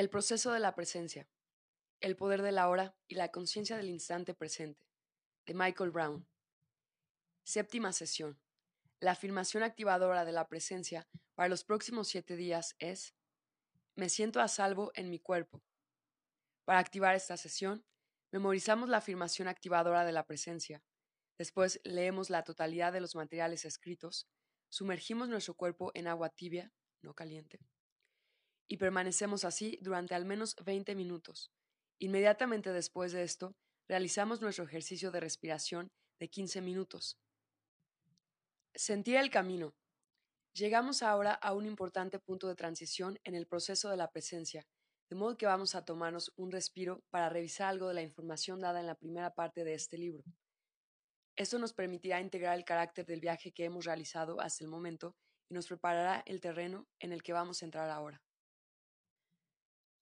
El proceso de la presencia. El poder de la hora y la conciencia del instante presente. De Michael Brown. Séptima sesión. La afirmación activadora de la presencia para los próximos siete días es Me siento a salvo en mi cuerpo. Para activar esta sesión, memorizamos la afirmación activadora de la presencia. Después leemos la totalidad de los materiales escritos, sumergimos nuestro cuerpo en agua tibia, no caliente, y permanecemos así durante al menos 20 minutos. Inmediatamente después de esto, realizamos nuestro ejercicio de respiración de 15 minutos. Sentir el camino. Llegamos ahora a un importante punto de transición en el proceso de la presencia, de modo que vamos a tomarnos un respiro para revisar algo de la información dada en la primera parte de este libro. Esto nos permitirá integrar el carácter del viaje que hemos realizado hasta el momento y nos preparará el terreno en el que vamos a entrar ahora.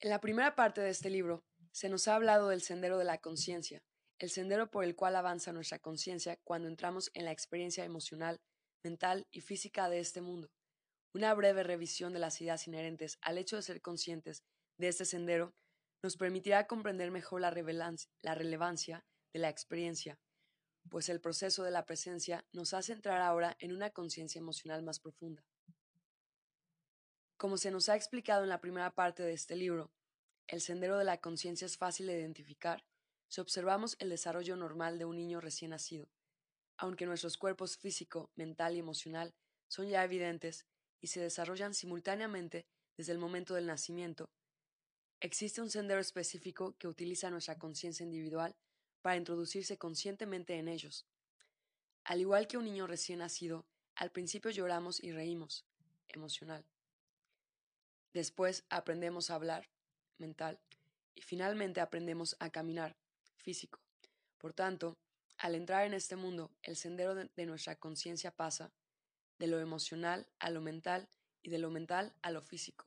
En la primera parte de este libro se nos ha hablado del sendero de la conciencia, el sendero por el cual avanza nuestra conciencia cuando entramos en la experiencia emocional, mental y física de este mundo. Una breve revisión de las ideas inherentes al hecho de ser conscientes de este sendero nos permitirá comprender mejor la, relevancia de la experiencia, pues el proceso de la presencia nos hace entrar ahora en una conciencia emocional más profunda. Como se nos ha explicado en la primera parte de este libro, el sendero de la conciencia es fácil de identificar si observamos el desarrollo normal de un niño recién nacido. Aunque nuestros cuerpos físico, mental y emocional son ya evidentes y se desarrollan simultáneamente desde el momento del nacimiento, existe un sendero específico que utiliza nuestra conciencia individual para introducirse conscientemente en ellos. Al igual que un niño recién nacido, al principio lloramos y reímos, emocional. Después aprendemos a hablar, mental, y finalmente aprendemos a caminar, físico. Por tanto, al entrar en este mundo, el sendero de, nuestra conciencia pasa de lo emocional a lo mental y de lo mental a lo físico.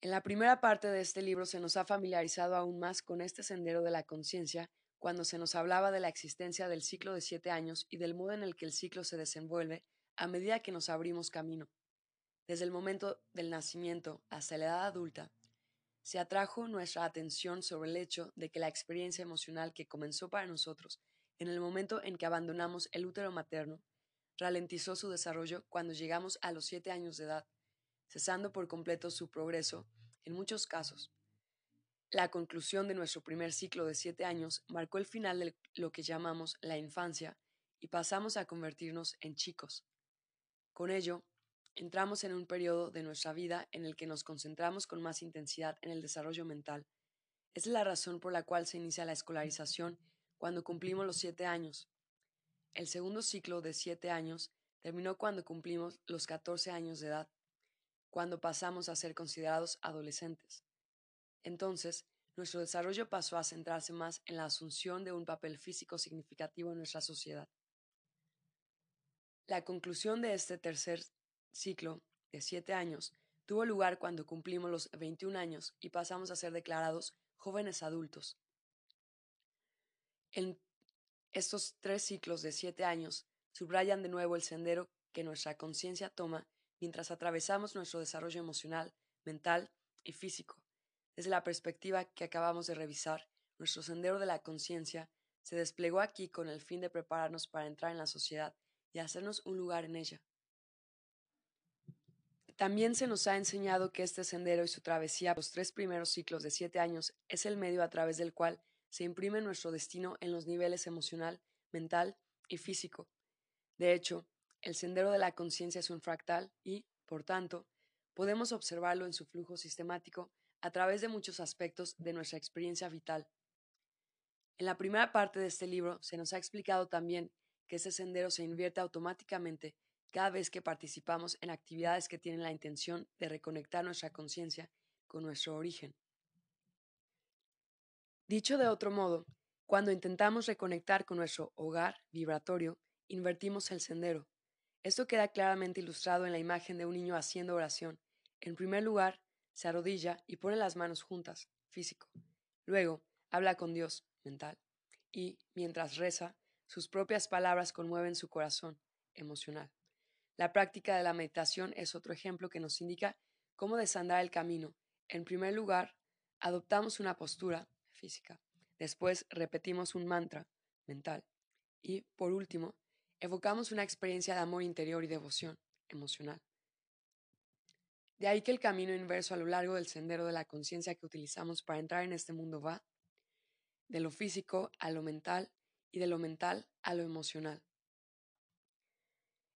En la primera parte de este libro se nos ha familiarizado aún más con este sendero de la conciencia cuando se nos hablaba de la existencia del ciclo de siete años y del modo en el que el ciclo se desenvuelve a medida que nos abrimos camino. Desde el momento del nacimiento hasta la edad adulta, se atrajo nuestra atención sobre el hecho de que la experiencia emocional que comenzó para nosotros en el momento en que abandonamos el útero materno ralentizó su desarrollo cuando llegamos a los siete años de edad, cesando por completo su progreso en muchos casos. La conclusión de nuestro primer ciclo de siete años marcó el final de lo que llamamos la infancia y pasamos a convertirnos en chicos. Con ello, entramos en un periodo de nuestra vida en el que nos concentramos con más intensidad en el desarrollo mental. Es la razón por la cual se inicia la escolarización cuando cumplimos los siete años. El segundo ciclo de siete años terminó cuando cumplimos los 14 años de edad, cuando pasamos a ser considerados adolescentes. Entonces, nuestro desarrollo pasó a centrarse más en la asunción de un papel físico significativo en nuestra sociedad. La conclusión de este tercer ciclo de siete años tuvo lugar cuando cumplimos los 21 años y pasamos a ser declarados jóvenes adultos. En estos tres ciclos de siete años subrayan de nuevo el sendero que nuestra conciencia toma mientras atravesamos nuestro desarrollo emocional, mental y físico. Desde la perspectiva que acabamos de revisar, nuestro sendero de la conciencia se desplegó aquí con el fin de prepararnos para entrar en la sociedad y hacernos un lugar en ella. También se nos ha enseñado que este sendero y su travesía los tres primeros ciclos de siete años es el medio a través del cual se imprime nuestro destino en los niveles emocional, mental y físico. De hecho, el sendero de la conciencia es un fractal y, por tanto, podemos observarlo en su flujo sistemático a través de muchos aspectos de nuestra experiencia vital. En la primera parte de este libro se nos ha explicado también que ese sendero se invierte automáticamente cada vez que participamos en actividades que tienen la intención de reconectar nuestra conciencia con nuestro origen. Dicho de otro modo, cuando intentamos reconectar con nuestro hogar vibratorio, invertimos el sendero. Esto queda claramente ilustrado en la imagen de un niño haciendo oración. En primer lugar, se arrodilla y pone las manos juntas, físico. Luego, habla con Dios, mental. Y, mientras reza, sus propias palabras conmueven su corazón, emocional. La práctica de la meditación es otro ejemplo que nos indica cómo desandar el camino, En primer lugar, adoptamos una postura física. Después repetimos un mantra mental. Y, por último, evocamos una experiencia de amor interior y devoción emocional. De ahí que el camino inverso a lo largo del sendero de la conciencia que utilizamos para entrar en este mundo va de lo físico a lo mental y de lo mental a lo emocional.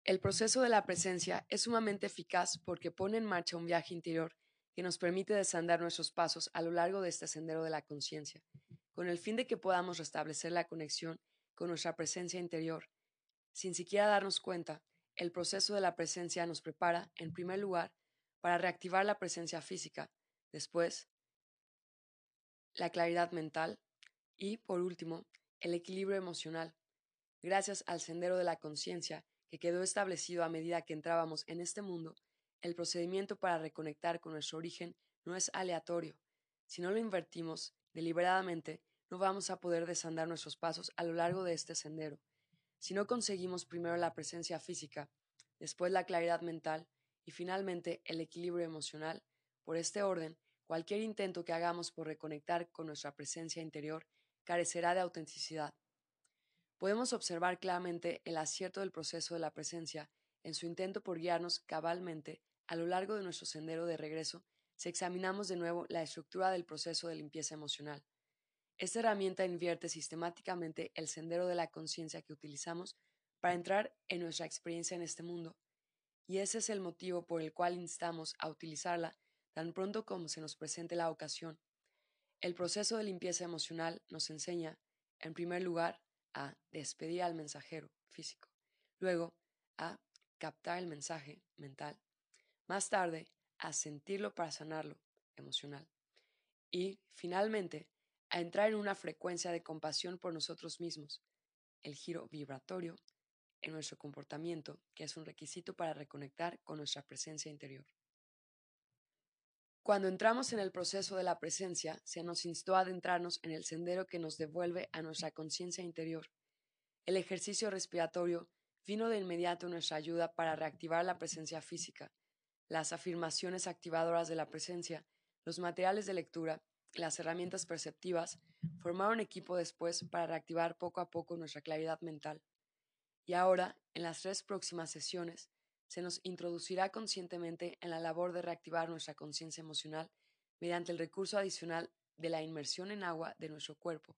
El proceso de la presencia es sumamente eficaz porque pone en marcha un viaje interior que nos permite desandar nuestros pasos a lo largo de este sendero de la conciencia, con el fin de que podamos restablecer la conexión con nuestra presencia interior. Sin siquiera darnos cuenta, el proceso de la presencia nos prepara, en primer lugar, para reactivar la presencia física, después, la claridad mental y, por último, el equilibrio emocional. Gracias al sendero de la conciencia que quedó establecido a medida que entrábamos en este mundo, el procedimiento para reconectar con nuestro origen no es aleatorio. Si no lo invertimos deliberadamente, no vamos a poder desandar nuestros pasos a lo largo de este sendero. Si no conseguimos primero la presencia física, después la claridad mental y finalmente el equilibrio emocional, por este orden, cualquier intento que hagamos por reconectar con nuestra presencia interior carecerá de autenticidad. Podemos observar claramente el acierto del proceso de la presencia en su intento por guiarnos cabalmente a lo largo de nuestro sendero de regreso si examinamos de nuevo la estructura del proceso de limpieza emocional. Esta herramienta invierte sistemáticamente el sendero de la conciencia que utilizamos para entrar en nuestra experiencia en este mundo, y ese es el motivo por el cual instamos a utilizarla tan pronto como se nos presente la ocasión. El proceso de limpieza emocional nos enseña, en primer lugar, a despedir al mensajero físico, luego a captar el mensaje mental, más tarde a sentirlo para sanarlo emocional y, finalmente, a entrar en una frecuencia de compasión por nosotros mismos, el giro vibratorio en nuestro comportamiento, que es un requisito para reconectar con nuestra presencia interior. Cuando entramos en el proceso de la presencia, se nos instó a adentrarnos en el sendero que nos devuelve a nuestra conciencia interior. El ejercicio respiratorio vino de inmediato nuestra ayuda para reactivar la presencia física, las afirmaciones activadoras de la presencia, los materiales de lectura las herramientas perceptivas formaron equipo después para reactivar poco a poco nuestra claridad mental. Y ahora, en las tres próximas sesiones, se nos introducirá conscientemente en la labor de reactivar nuestra conciencia emocional mediante el recurso adicional de la inmersión en agua de nuestro cuerpo.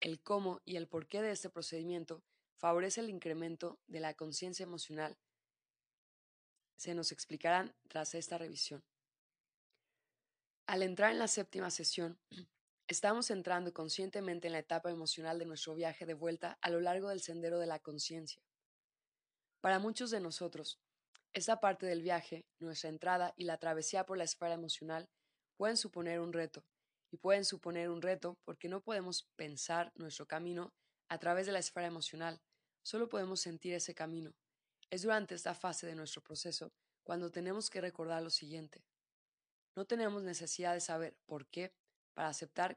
El cómo y el porqué de este procedimiento favorece el incremento de la conciencia emocional. Se nos explicarán tras esta revisión. Al entrar en la séptima sesión, estamos entrando conscientemente en la etapa emocional de nuestro viaje de vuelta a lo largo del sendero de la conciencia. Para muchos de nosotros, esta parte del viaje, nuestra entrada y la travesía por la esfera emocional pueden suponer un reto, y pueden suponer un reto porque no podemos pensar nuestro camino a través de la esfera emocional, solo podemos sentir ese camino. Es durante esta fase de nuestro proceso cuando tenemos que recordar lo siguiente. No tenemos necesidad de saber por qué para aceptar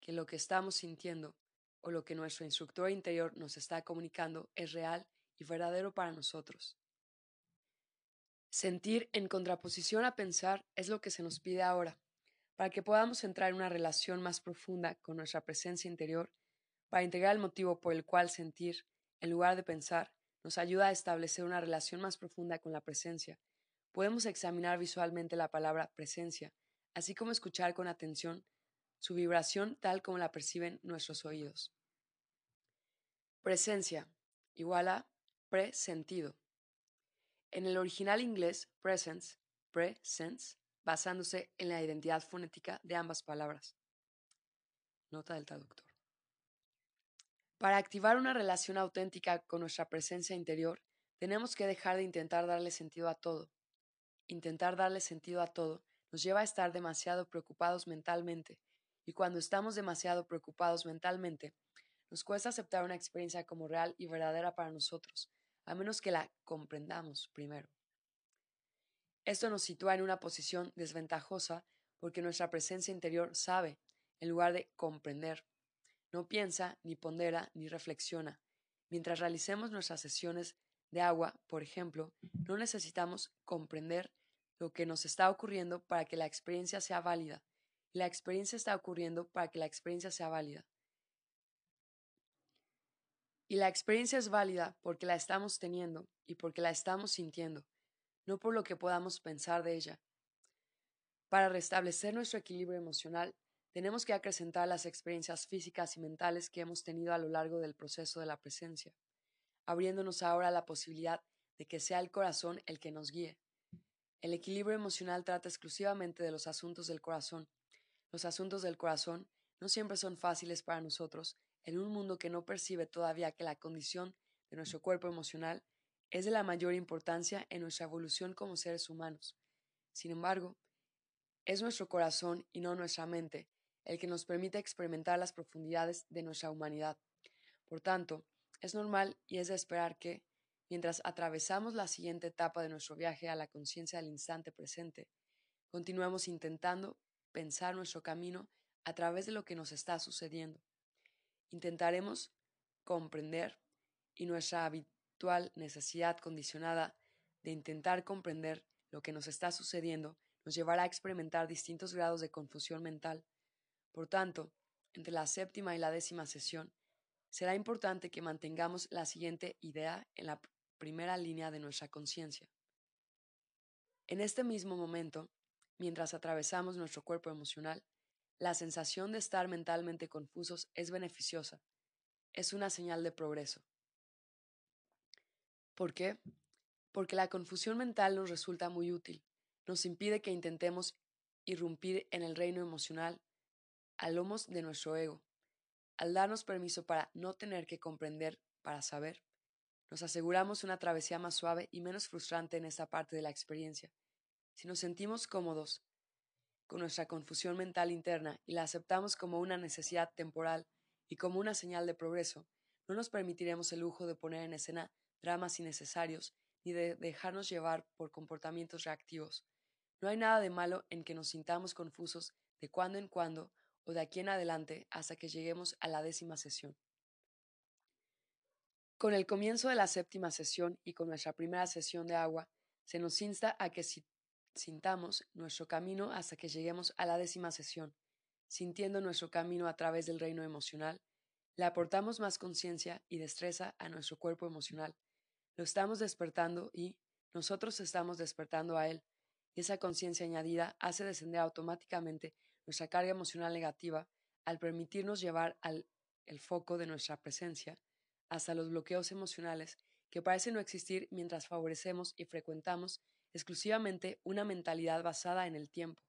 que lo que estamos sintiendo o lo que nuestro instructor interior nos está comunicando es real y verdadero para nosotros. Sentir en contraposición a pensar es lo que se nos pide ahora, para que podamos entrar en una relación más profunda con nuestra presencia interior, para integrar el motivo por el cual sentir, en lugar de pensar, nos ayuda a establecer una relación más profunda con la presencia podemos examinar visualmente la palabra presencia, así como escuchar con atención su vibración tal como la perciben nuestros oídos. Presencia igual a presentido. En el original inglés, presence, presence, basándose en la identidad fonética de ambas palabras. Nota del traductor. Para activar una relación auténtica con nuestra presencia interior, tenemos que dejar de intentar darle sentido a todo, Intentar darle sentido a todo nos lleva a estar demasiado preocupados mentalmente, y cuando estamos demasiado preocupados mentalmente, nos cuesta aceptar una experiencia como real y verdadera para nosotros, a menos que la comprendamos primero. Esto nos sitúa en una posición desventajosa porque nuestra presencia interior sabe, en lugar de comprender. No piensa, ni pondera, ni reflexiona. Mientras realicemos nuestras sesiones de agua, por ejemplo, no necesitamos comprender lo que nos está ocurriendo para que la experiencia sea válida. La experiencia está ocurriendo para que la experiencia sea válida. Y la experiencia es válida porque la estamos teniendo y porque la estamos sintiendo, no por lo que podamos pensar de ella. Para restablecer nuestro equilibrio emocional, tenemos que acrecentar las experiencias físicas y mentales que hemos tenido a lo largo del proceso de la presencia, abriéndonos ahora la posibilidad de que sea el corazón el que nos guíe. El equilibrio emocional trata exclusivamente de los asuntos del corazón. Los asuntos del corazón no siempre son fáciles para nosotros en un mundo que no percibe todavía que la condición de nuestro cuerpo emocional es de la mayor importancia en nuestra evolución como seres humanos. Sin embargo, es nuestro corazón y no nuestra mente el que nos permite experimentar las profundidades de nuestra humanidad. Por tanto, es normal y es de esperar que, mientras atravesamos la siguiente etapa de nuestro viaje a la conciencia del instante presente, continuemos intentando pensar nuestro camino a través de lo que nos está sucediendo. Intentaremos comprender y nuestra habitual necesidad condicionada de intentar comprender lo que nos está sucediendo nos llevará a experimentar distintos grados de confusión mental. Por tanto, entre la séptima y la décima sesión, será importante que mantengamos la siguiente idea en la primera línea de nuestra conciencia. En este mismo momento, mientras atravesamos nuestro cuerpo emocional, la sensación de estar mentalmente confusos es beneficiosa, es una señal de progreso. ¿Por qué? Porque la confusión mental nos resulta muy útil nos impide que intentemos irrumpir en el reino emocional a lomos de nuestro ego. Al darnos permiso para no tener que comprender para saber, nos aseguramos una travesía más suave y menos frustrante en esta parte de la experiencia. Si nos sentimos cómodos con nuestra confusión mental interna y la aceptamos como una necesidad temporal y como una señal de progreso, no nos permitiremos el lujo de poner en escena dramas innecesarios ni de dejarnos llevar por comportamientos reactivos. No hay nada de malo en que nos sintamos confusos de cuando en cuando o de aquí en adelante hasta que lleguemos a la décima sesión. Con el comienzo de la séptima sesión y con nuestra primera sesión de agua, se nos insta a que sintamos nuestro camino hasta que lleguemos a la décima sesión. Sintiendo nuestro camino a través del reino emocional, le aportamos más conciencia y destreza a nuestro cuerpo emocional. Lo estamos despertando y nosotros estamos despertando a él y esa conciencia añadida hace descender automáticamente nuestra carga emocional negativa al permitirnos llevar al, el foco de nuestra presencia hasta los bloqueos emocionales que parecen no existir mientras favorecemos y frecuentamos exclusivamente una mentalidad basada en el tiempo.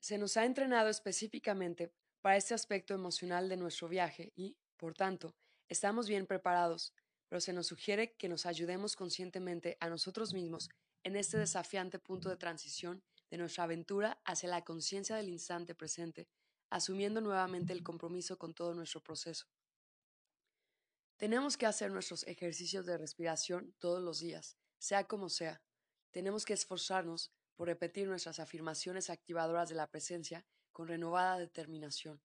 Se nos ha entrenado específicamente para este aspecto emocional de nuestro viaje y, por tanto, estamos bien preparados, pero se nos sugiere que nos ayudemos conscientemente a nosotros mismos en este desafiante punto de transición de nuestra aventura hacia la conciencia del instante presente, asumiendo nuevamente el compromiso con todo nuestro proceso. Tenemos que hacer nuestros ejercicios de respiración todos los días, sea como sea. Tenemos que esforzarnos por repetir nuestras afirmaciones activadoras de la presencia con renovada determinación.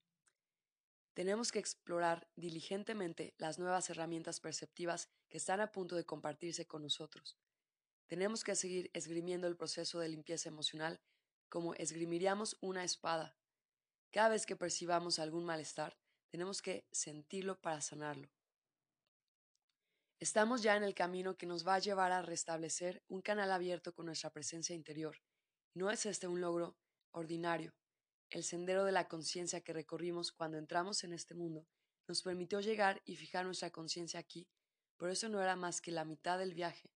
Tenemos que explorar diligentemente las nuevas herramientas perceptivas que están a punto de compartirse con nosotros. Tenemos que seguir esgrimiendo el proceso de limpieza emocional como esgrimiríamos una espada. Cada vez que percibamos algún malestar, tenemos que sentirlo para sanarlo. Estamos ya en el camino que nos va a llevar a restablecer un canal abierto con nuestra presencia interior. No es este un logro ordinario. El sendero de la conciencia que recorrimos cuando entramos en este mundo nos permitió llegar y fijar nuestra conciencia aquí, pero eso no era más que la mitad del viaje.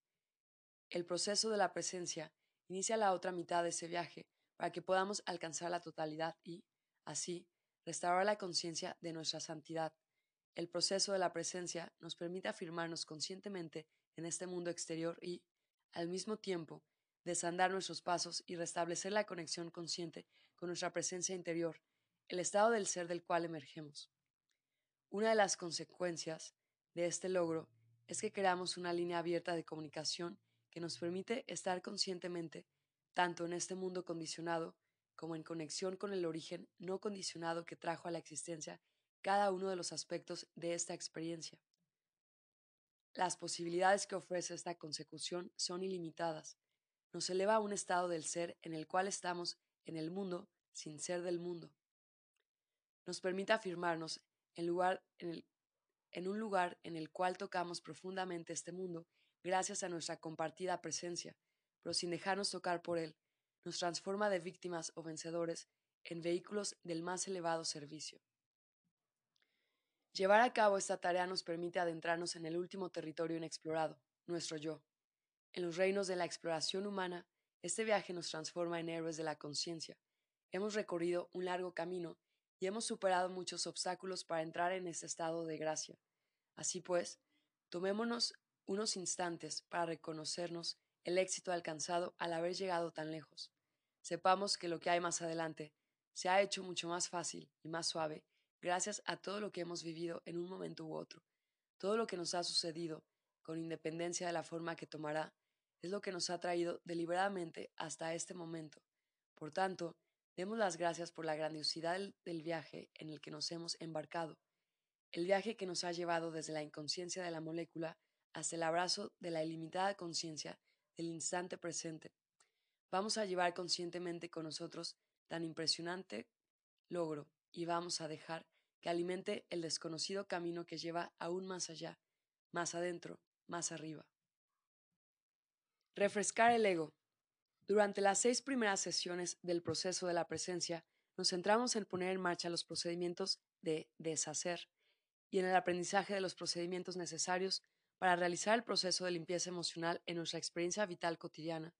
El proceso de la presencia inicia la otra mitad de ese viaje para que podamos alcanzar la totalidad y, así, restaurar la conciencia de nuestra santidad. El proceso de la presencia nos permite afirmarnos conscientemente en este mundo exterior y, al mismo tiempo, desandar nuestros pasos y restablecer la conexión consciente con nuestra presencia interior, el estado del ser del cual emergemos. Una de las consecuencias de este logro es que creamos una línea abierta de comunicación que nos permite estar conscientemente tanto en este mundo condicionado como en conexión con el origen no condicionado que trajo a la existencia cada uno de los aspectos de esta experiencia. Las posibilidades que ofrece esta consecución son ilimitadas. nos eleva a un estado del ser en el cual estamos en el mundo sin ser del mundo. Nos permite afirmarnos en, lugar, en, un lugar en el cual tocamos profundamente este mundo gracias a nuestra compartida presencia, pero sin dejarnos tocar por él, nos transforma de víctimas o vencedores en vehículos del más elevado servicio. Llevar a cabo esta tarea nos permite adentrarnos en el último territorio inexplorado, nuestro yo. En los reinos de la exploración humana, este viaje nos transforma en héroes de la conciencia. Hemos recorrido un largo camino y hemos superado muchos obstáculos para entrar en este estado de gracia. Así pues, tomémonos unos instantes para reconocernos el éxito alcanzado al haber llegado tan lejos. Sepamos que lo que hay más adelante se ha hecho mucho más fácil y más suave gracias a todo lo que hemos vivido en un momento u otro. Todo lo que nos ha sucedido, con independencia de la forma que tomará, es lo que nos ha traído deliberadamente hasta este momento. Por tanto, demos las gracias por la grandiosidad del viaje en el que nos hemos embarcado, el viaje que nos ha llevado desde la inconsciencia de la molécula hasta el abrazo de la ilimitada conciencia del instante presente. Vamos a llevar conscientemente con nosotros tan impresionante logro y vamos a dejar que alimente el desconocido camino que lleva aún más allá, más adentro, más arriba. Refrescar el ego. Durante las seis primeras sesiones del proceso de la presencia, nos centramos en poner en marcha los procedimientos de deshacer y en el aprendizaje de los procedimientos necesarios para realizar el proceso de limpieza emocional en nuestra experiencia vital cotidiana.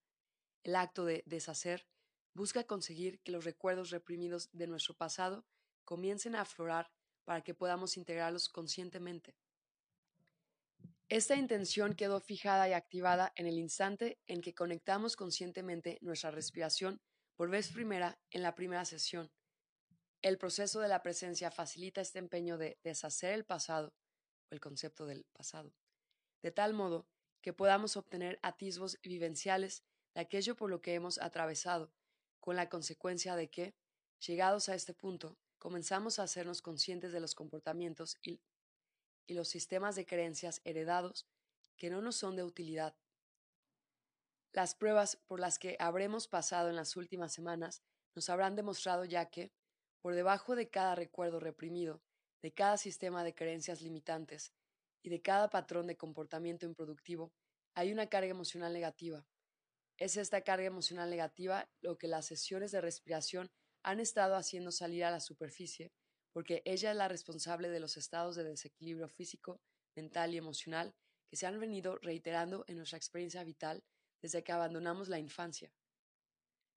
El acto de deshacer busca conseguir que los recuerdos reprimidos de nuestro pasado comiencen a aflorar para que podamos integrarlos conscientemente. Esta intención quedó fijada y activada en el instante en que conectamos conscientemente nuestra respiración por vez primera en la primera sesión. El proceso de la presencia facilita este empeño de deshacer el pasado, o el concepto del pasado, de tal modo que podamos obtener atisbos vivenciales de aquello por lo que hemos atravesado, con la consecuencia de que, llegados a este punto, comenzamos a hacernos conscientes de los comportamientos y, los sistemas de creencias heredados que no nos son de utilidad. Las pruebas por las que habremos pasado en las últimas semanas nos habrán demostrado ya que, por debajo de cada recuerdo reprimido, de cada sistema de creencias limitantes, y de cada patrón de comportamiento improductivo hay una carga emocional negativa. Es esta carga emocional negativa lo que las sesiones de respiración han estado haciendo salir a la superficie, porque ella es la responsable de los estados de desequilibrio físico, mental y emocional que se han venido reiterando en nuestra experiencia vital desde que abandonamos la infancia.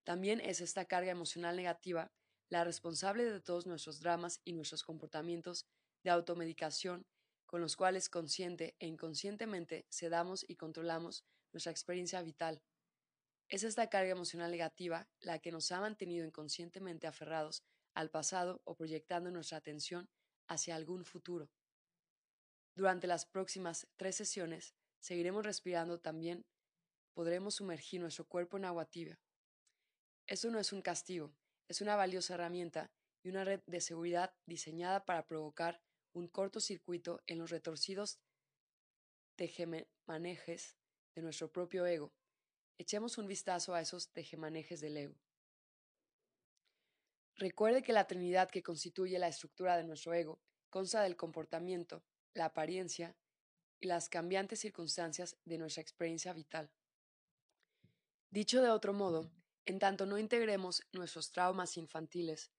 También es esta carga emocional negativa la responsable de todos nuestros dramas y nuestros comportamientos de automedicación con los cuales consciente e inconscientemente sedamos y controlamos nuestra experiencia vital. Es esta carga emocional negativa la que nos ha mantenido inconscientemente aferrados al pasado o proyectando nuestra atención hacia algún futuro. Durante las próximas tres sesiones seguiremos respirando también, podremos sumergir nuestro cuerpo en agua tibia. Eso no es un castigo, es una valiosa herramienta y una red de seguridad diseñada para provocar un cortocircuito en los retorcidos tejemanejes de nuestro propio ego. Echemos un vistazo a esos tejemanejes del ego. Recuerde que la Trinidad que constituye la estructura de nuestro ego consta del comportamiento, la apariencia y las cambiantes circunstancias de nuestra experiencia vital. Dicho de otro modo, en tanto no integremos nuestros traumas infantiles,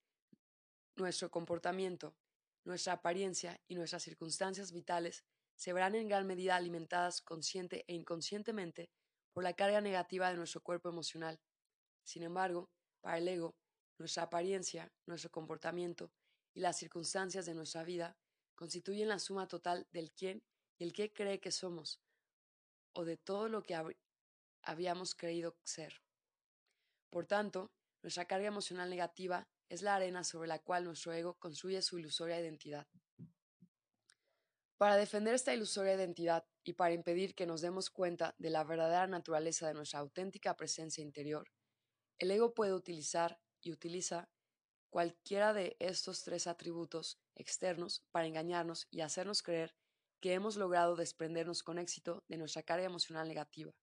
nuestro comportamiento, nuestra apariencia y nuestras circunstancias vitales se verán en gran medida alimentadas consciente e inconscientemente por la carga negativa de nuestro cuerpo emocional. Sin embargo, para el ego, nuestra apariencia, nuestro comportamiento y las circunstancias de nuestra vida constituyen la suma total del quién y el qué cree que somos, o de todo lo que habíamos creído ser. Por tanto, nuestra carga emocional negativa es la arena sobre la cual nuestro ego construye su ilusoria identidad. Para defender esta ilusoria identidad y para impedir que nos demos cuenta de la verdadera naturaleza de nuestra auténtica presencia interior, el ego puede utilizar y utiliza cualquiera de estos tres atributos externos para engañarnos y hacernos creer que hemos logrado desprendernos con éxito de nuestra carga emocional negativa.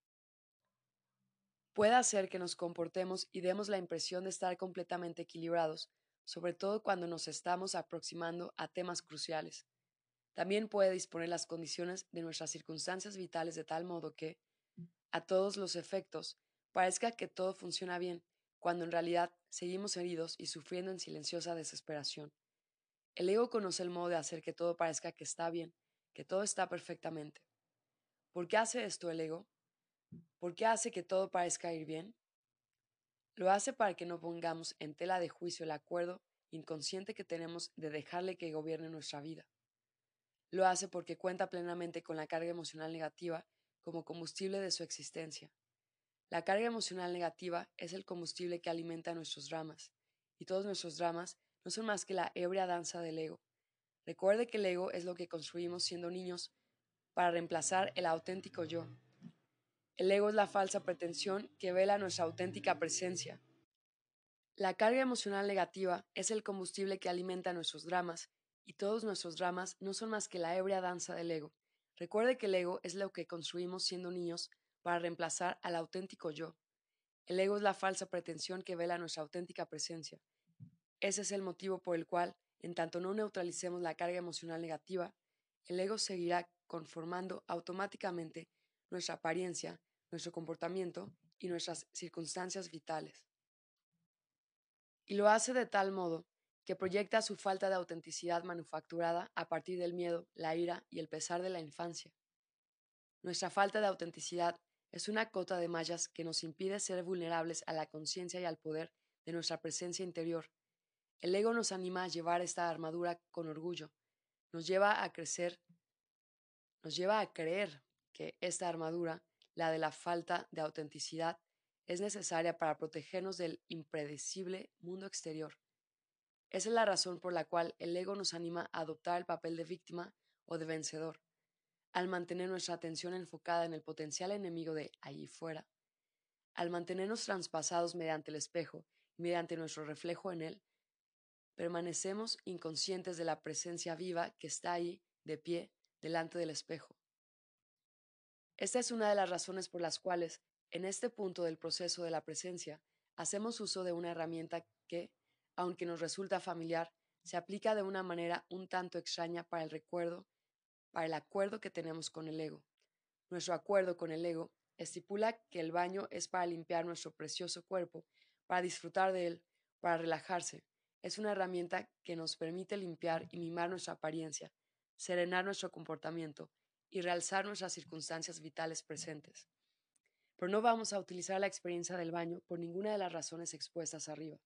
puede hacer que nos comportemos y demos la impresión de estar completamente equilibrados, sobre todo cuando nos estamos aproximando a temas cruciales. También puede disponer las condiciones de nuestras circunstancias vitales de tal modo que, a todos los efectos, parezca que todo funciona bien, cuando en realidad seguimos heridos y sufriendo en silenciosa desesperación. El ego conoce el modo de hacer que todo parezca que está bien, que todo está perfectamente. ¿Por qué hace esto el ego? ¿Por qué hace que todo parezca ir bien? Lo hace para que no pongamos en tela de juicio el acuerdo inconsciente que tenemos de dejarle que gobierne nuestra vida. Lo hace porque cuenta plenamente con la carga emocional negativa como combustible de su existencia. La carga emocional negativa es el combustible que alimenta nuestros dramas, y todos nuestros dramas no son más que la ebria danza del ego. Recuerde que el ego es lo que construimos siendo niños para reemplazar el auténtico yo. El ego es la falsa pretensión que vela nuestra auténtica presencia. La carga emocional negativa es el combustible que alimenta nuestros dramas, y todos nuestros dramas no son más que la ebria danza del ego. Recuerde que el ego es lo que construimos siendo niños para reemplazar al auténtico yo. El ego es la falsa pretensión que vela nuestra auténtica presencia. Ese es el motivo por el cual, en tanto no neutralicemos la carga emocional negativa, el ego seguirá conformando automáticamente nuestra apariencia, nuestro comportamiento y nuestras circunstancias vitales. Y lo hace de tal modo que proyecta su falta de autenticidad manufacturada a partir del miedo, la ira y el pesar de la infancia. Nuestra falta de autenticidad es una cota de mallas que nos impide ser vulnerables a la conciencia y al poder de nuestra presencia interior. El ego nos anima a llevar esta armadura con orgullo, nos lleva a crecer, nos lleva a creer que esta armadura, la de la falta de autenticidad, es necesaria para protegernos del impredecible mundo exterior. Esa es la razón por la cual el ego nos anima a adoptar el papel de víctima o de vencedor. Al mantener nuestra atención enfocada en el potencial enemigo de allí fuera, al mantenernos traspasados mediante el espejo y mediante nuestro reflejo en él, permanecemos inconscientes de la presencia viva que está ahí, de pie, delante del espejo. Esta es una de las razones por las cuales, en este punto del proceso de la presencia, hacemos uso de una herramienta que, aunque nos resulta familiar, se aplica de una manera un tanto extraña para el recuerdo, para el acuerdo que tenemos con el ego. Nuestro acuerdo con el ego estipula que el baño es para limpiar nuestro precioso cuerpo, para disfrutar de él, para relajarse. Es una herramienta que nos permite limpiar y mimar nuestra apariencia, serenar nuestro comportamiento y realzar nuestras circunstancias vitales presentes. Pero no vamos a utilizar la experiencia del baño por ninguna de las razones expuestas arriba.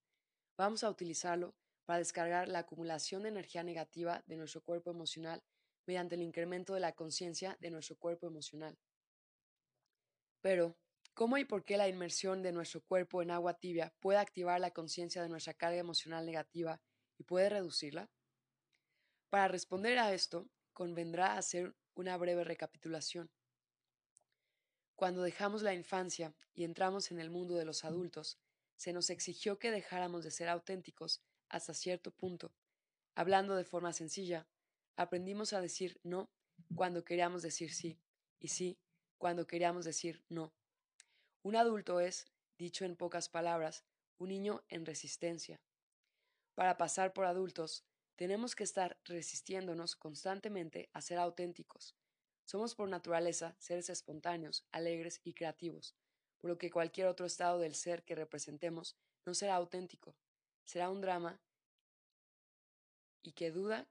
Vamos a utilizarlo para descargar la acumulación de energía negativa de nuestro cuerpo emocional mediante el incremento de la conciencia de nuestro cuerpo emocional. Pero, ¿cómo y por qué la inmersión de nuestro cuerpo en agua tibia puede activar la conciencia de nuestra carga emocional negativa y puede reducirla? Para responder a esto, convendrá hacer una breve recapitulación. Cuando dejamos la infancia y entramos en el mundo de los adultos, se nos exigió que dejáramos de ser auténticos hasta cierto punto. Hablando de forma sencilla, aprendimos a decir no cuando queríamos decir sí y sí cuando queríamos decir no. Un adulto es, dicho en pocas palabras, un niño en resistencia. Para pasar por adultos, tenemos que estar resistiéndonos constantemente a ser auténticos. Somos por naturaleza seres espontáneos, alegres y creativos, por lo que cualquier otro estado del ser que representemos no será auténtico, será un drama y que duda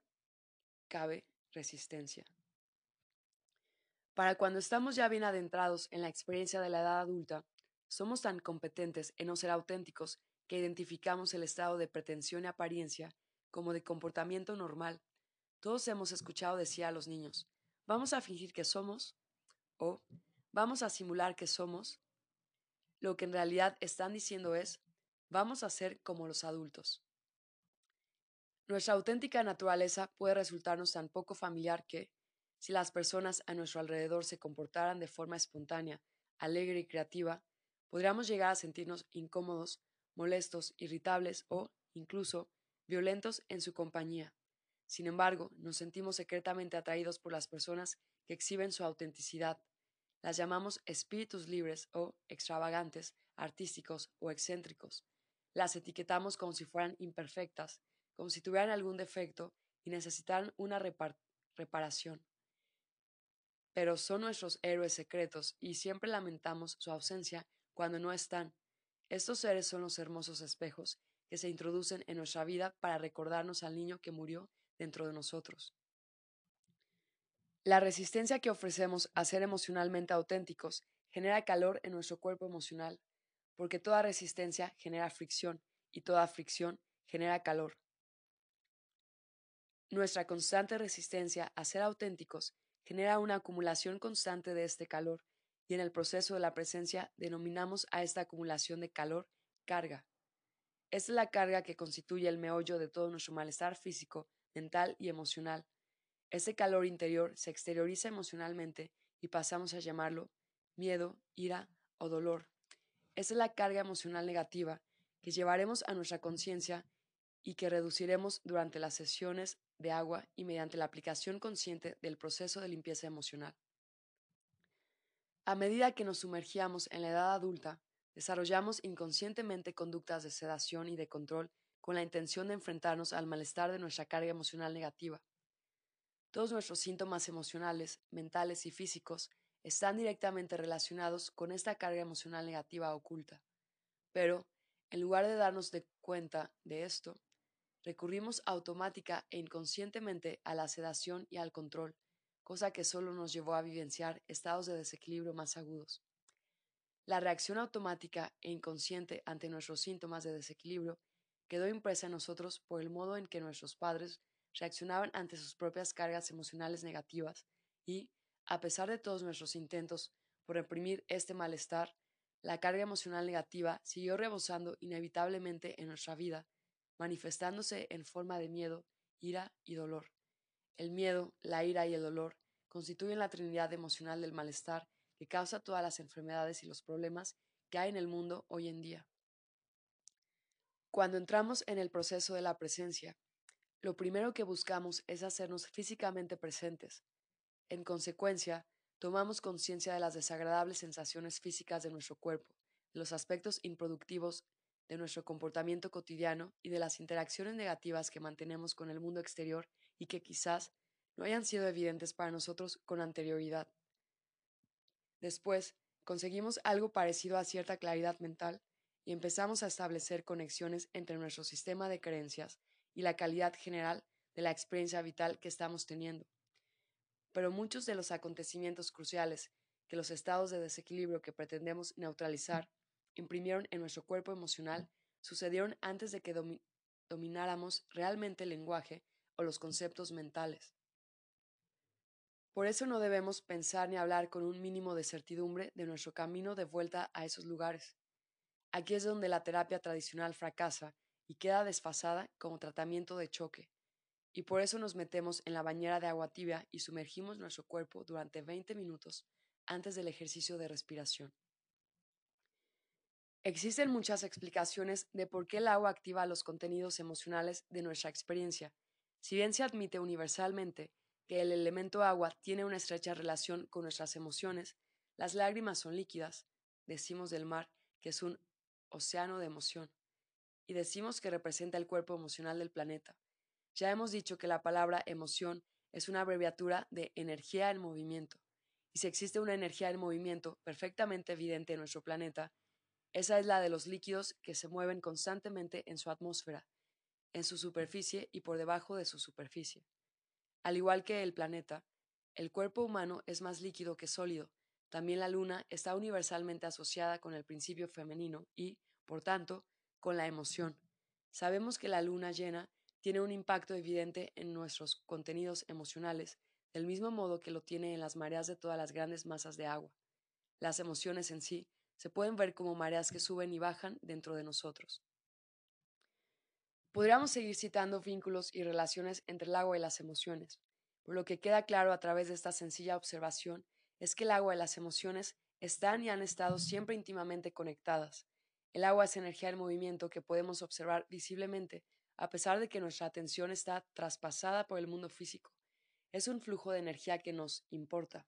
cabe resistencia. Para cuando estamos ya bien adentrados en la experiencia de la edad adulta, somos tan competentes en no ser auténticos que identificamos el estado de pretensión y apariencia como de comportamiento normal. Todos hemos escuchado decir a los niños, vamos a fingir que somos o vamos a simular que somos lo que en realidad están diciendo es, vamos a ser como los adultos. Nuestra auténtica naturaleza puede resultarnos tan poco familiar que, si las personas a nuestro alrededor se comportaran de forma espontánea, alegre y creativa, podríamos llegar a sentirnos incómodos, molestos, irritables o, incluso, violentos en su compañía. Sin embargo, nos sentimos secretamente atraídos por las personas que exhiben su autenticidad, las llamamos espíritus libres o extravagantes artísticos o excéntricos. Las etiquetamos como si fueran imperfectas, como si tuvieran algún defecto y necesitaran una reparación. Pero son nuestros héroes secretos y siempre lamentamos su ausencia cuando no están. Estos seres son los hermosos espejos que se introducen en nuestra vida para recordarnos al niño que murió dentro de nosotros. La resistencia que ofrecemos a ser emocionalmente auténticos genera calor en nuestro cuerpo emocional, porque toda resistencia genera fricción y toda fricción genera calor. Nuestra constante resistencia a ser auténticos genera una acumulación constante de este calor y en el proceso de la presencia denominamos a esta acumulación de calor carga. Esta es la carga que constituye el meollo de todo nuestro malestar físico, mental y emocional. Este calor interior se exterioriza emocionalmente y pasamos a llamarlo miedo, ira o dolor. Esta es la carga emocional negativa que llevaremos a nuestra conciencia y que reduciremos durante las sesiones de agua y mediante la aplicación consciente del proceso de limpieza emocional. A medida que nos sumergíamos en la edad adulta, desarrollamos inconscientemente conductas de sedación y de control con la intención de enfrentarnos al malestar de nuestra carga emocional negativa. Todos nuestros síntomas emocionales, mentales y físicos están directamente relacionados con esta carga emocional negativa oculta. Pero, en lugar de darnos de cuenta de esto, recurrimos automática e inconscientemente a la sedación y al control, cosa que solo nos llevó a vivenciar estados de desequilibrio más agudos. La reacción automática e inconsciente ante nuestros síntomas de desequilibrio quedó impresa en nosotros por el modo en que nuestros padres reaccionaban ante sus propias cargas emocionales negativas y, a pesar de todos nuestros intentos por reprimir este malestar, la carga emocional negativa siguió rebosando inevitablemente en nuestra vida, manifestándose en forma de miedo, ira y dolor. El miedo, la ira y el dolor constituyen la trinidad emocional del malestar que causa todas las enfermedades y los problemas que hay en el mundo hoy en día. Cuando entramos en el proceso de la presencia, lo primero que buscamos es hacernos físicamente presentes, en consecuencia, tomamos conciencia de las desagradables sensaciones físicas de nuestro cuerpo, de los aspectos improductivos de nuestro comportamiento cotidiano y de las interacciones negativas que mantenemos con el mundo exterior y que quizás no hayan sido evidentes para nosotros con anterioridad. Después, conseguimos algo parecido a cierta claridad mental y empezamos a establecer conexiones entre nuestro sistema de creencias y la calidad general de la experiencia vital que estamos teniendo pero muchos de los acontecimientos cruciales que los estados de desequilibrio que pretendemos neutralizar imprimieron en nuestro cuerpo emocional sucedieron antes de que domináramos realmente el lenguaje o los conceptos mentales. Por eso no debemos pensar ni hablar con un mínimo de certidumbre de nuestro camino de vuelta a esos lugares. Aquí es donde la terapia tradicional fracasa y queda desfasada como tratamiento de choque, y por eso nos metemos en la bañera de agua tibia y sumergimos nuestro cuerpo durante 20 minutos antes del ejercicio de respiración. Existen muchas explicaciones de por qué el agua activa los contenidos emocionales de nuestra experiencia. Si bien se admite universalmente que el elemento agua tiene una estrecha relación con nuestras emociones, las lágrimas son líquidas, decimos del mar que es un océano de emoción, y decimos que representa el cuerpo emocional del planeta. Ya hemos dicho que la palabra emoción es una abreviatura de energía en movimiento, y si existe una energía en movimiento perfectamente evidente en nuestro planeta, esa es la de los líquidos que se mueven constantemente en su atmósfera, en su superficie y por debajo de su superficie. Al igual que el planeta, el cuerpo humano es más líquido que sólido. También la luna está universalmente asociada con el principio femenino y, por tanto, con la emoción. Sabemos que la luna llena tiene un impacto evidente en nuestros contenidos emocionales, del mismo modo que lo tiene en las mareas de todas las grandes masas de agua. Las emociones en sí se pueden ver como mareas que suben y bajan dentro de nosotros. Podríamos seguir citando vínculos y relaciones entre el agua y las emociones, pero lo que queda claro a través de esta sencilla observación es que el agua y las emociones están y han estado siempre íntimamente conectadas. El agua es energía en movimiento que podemos observar visiblemente a pesar de que nuestra atención está traspasada por el mundo físico. Es un flujo de energía que nos importa.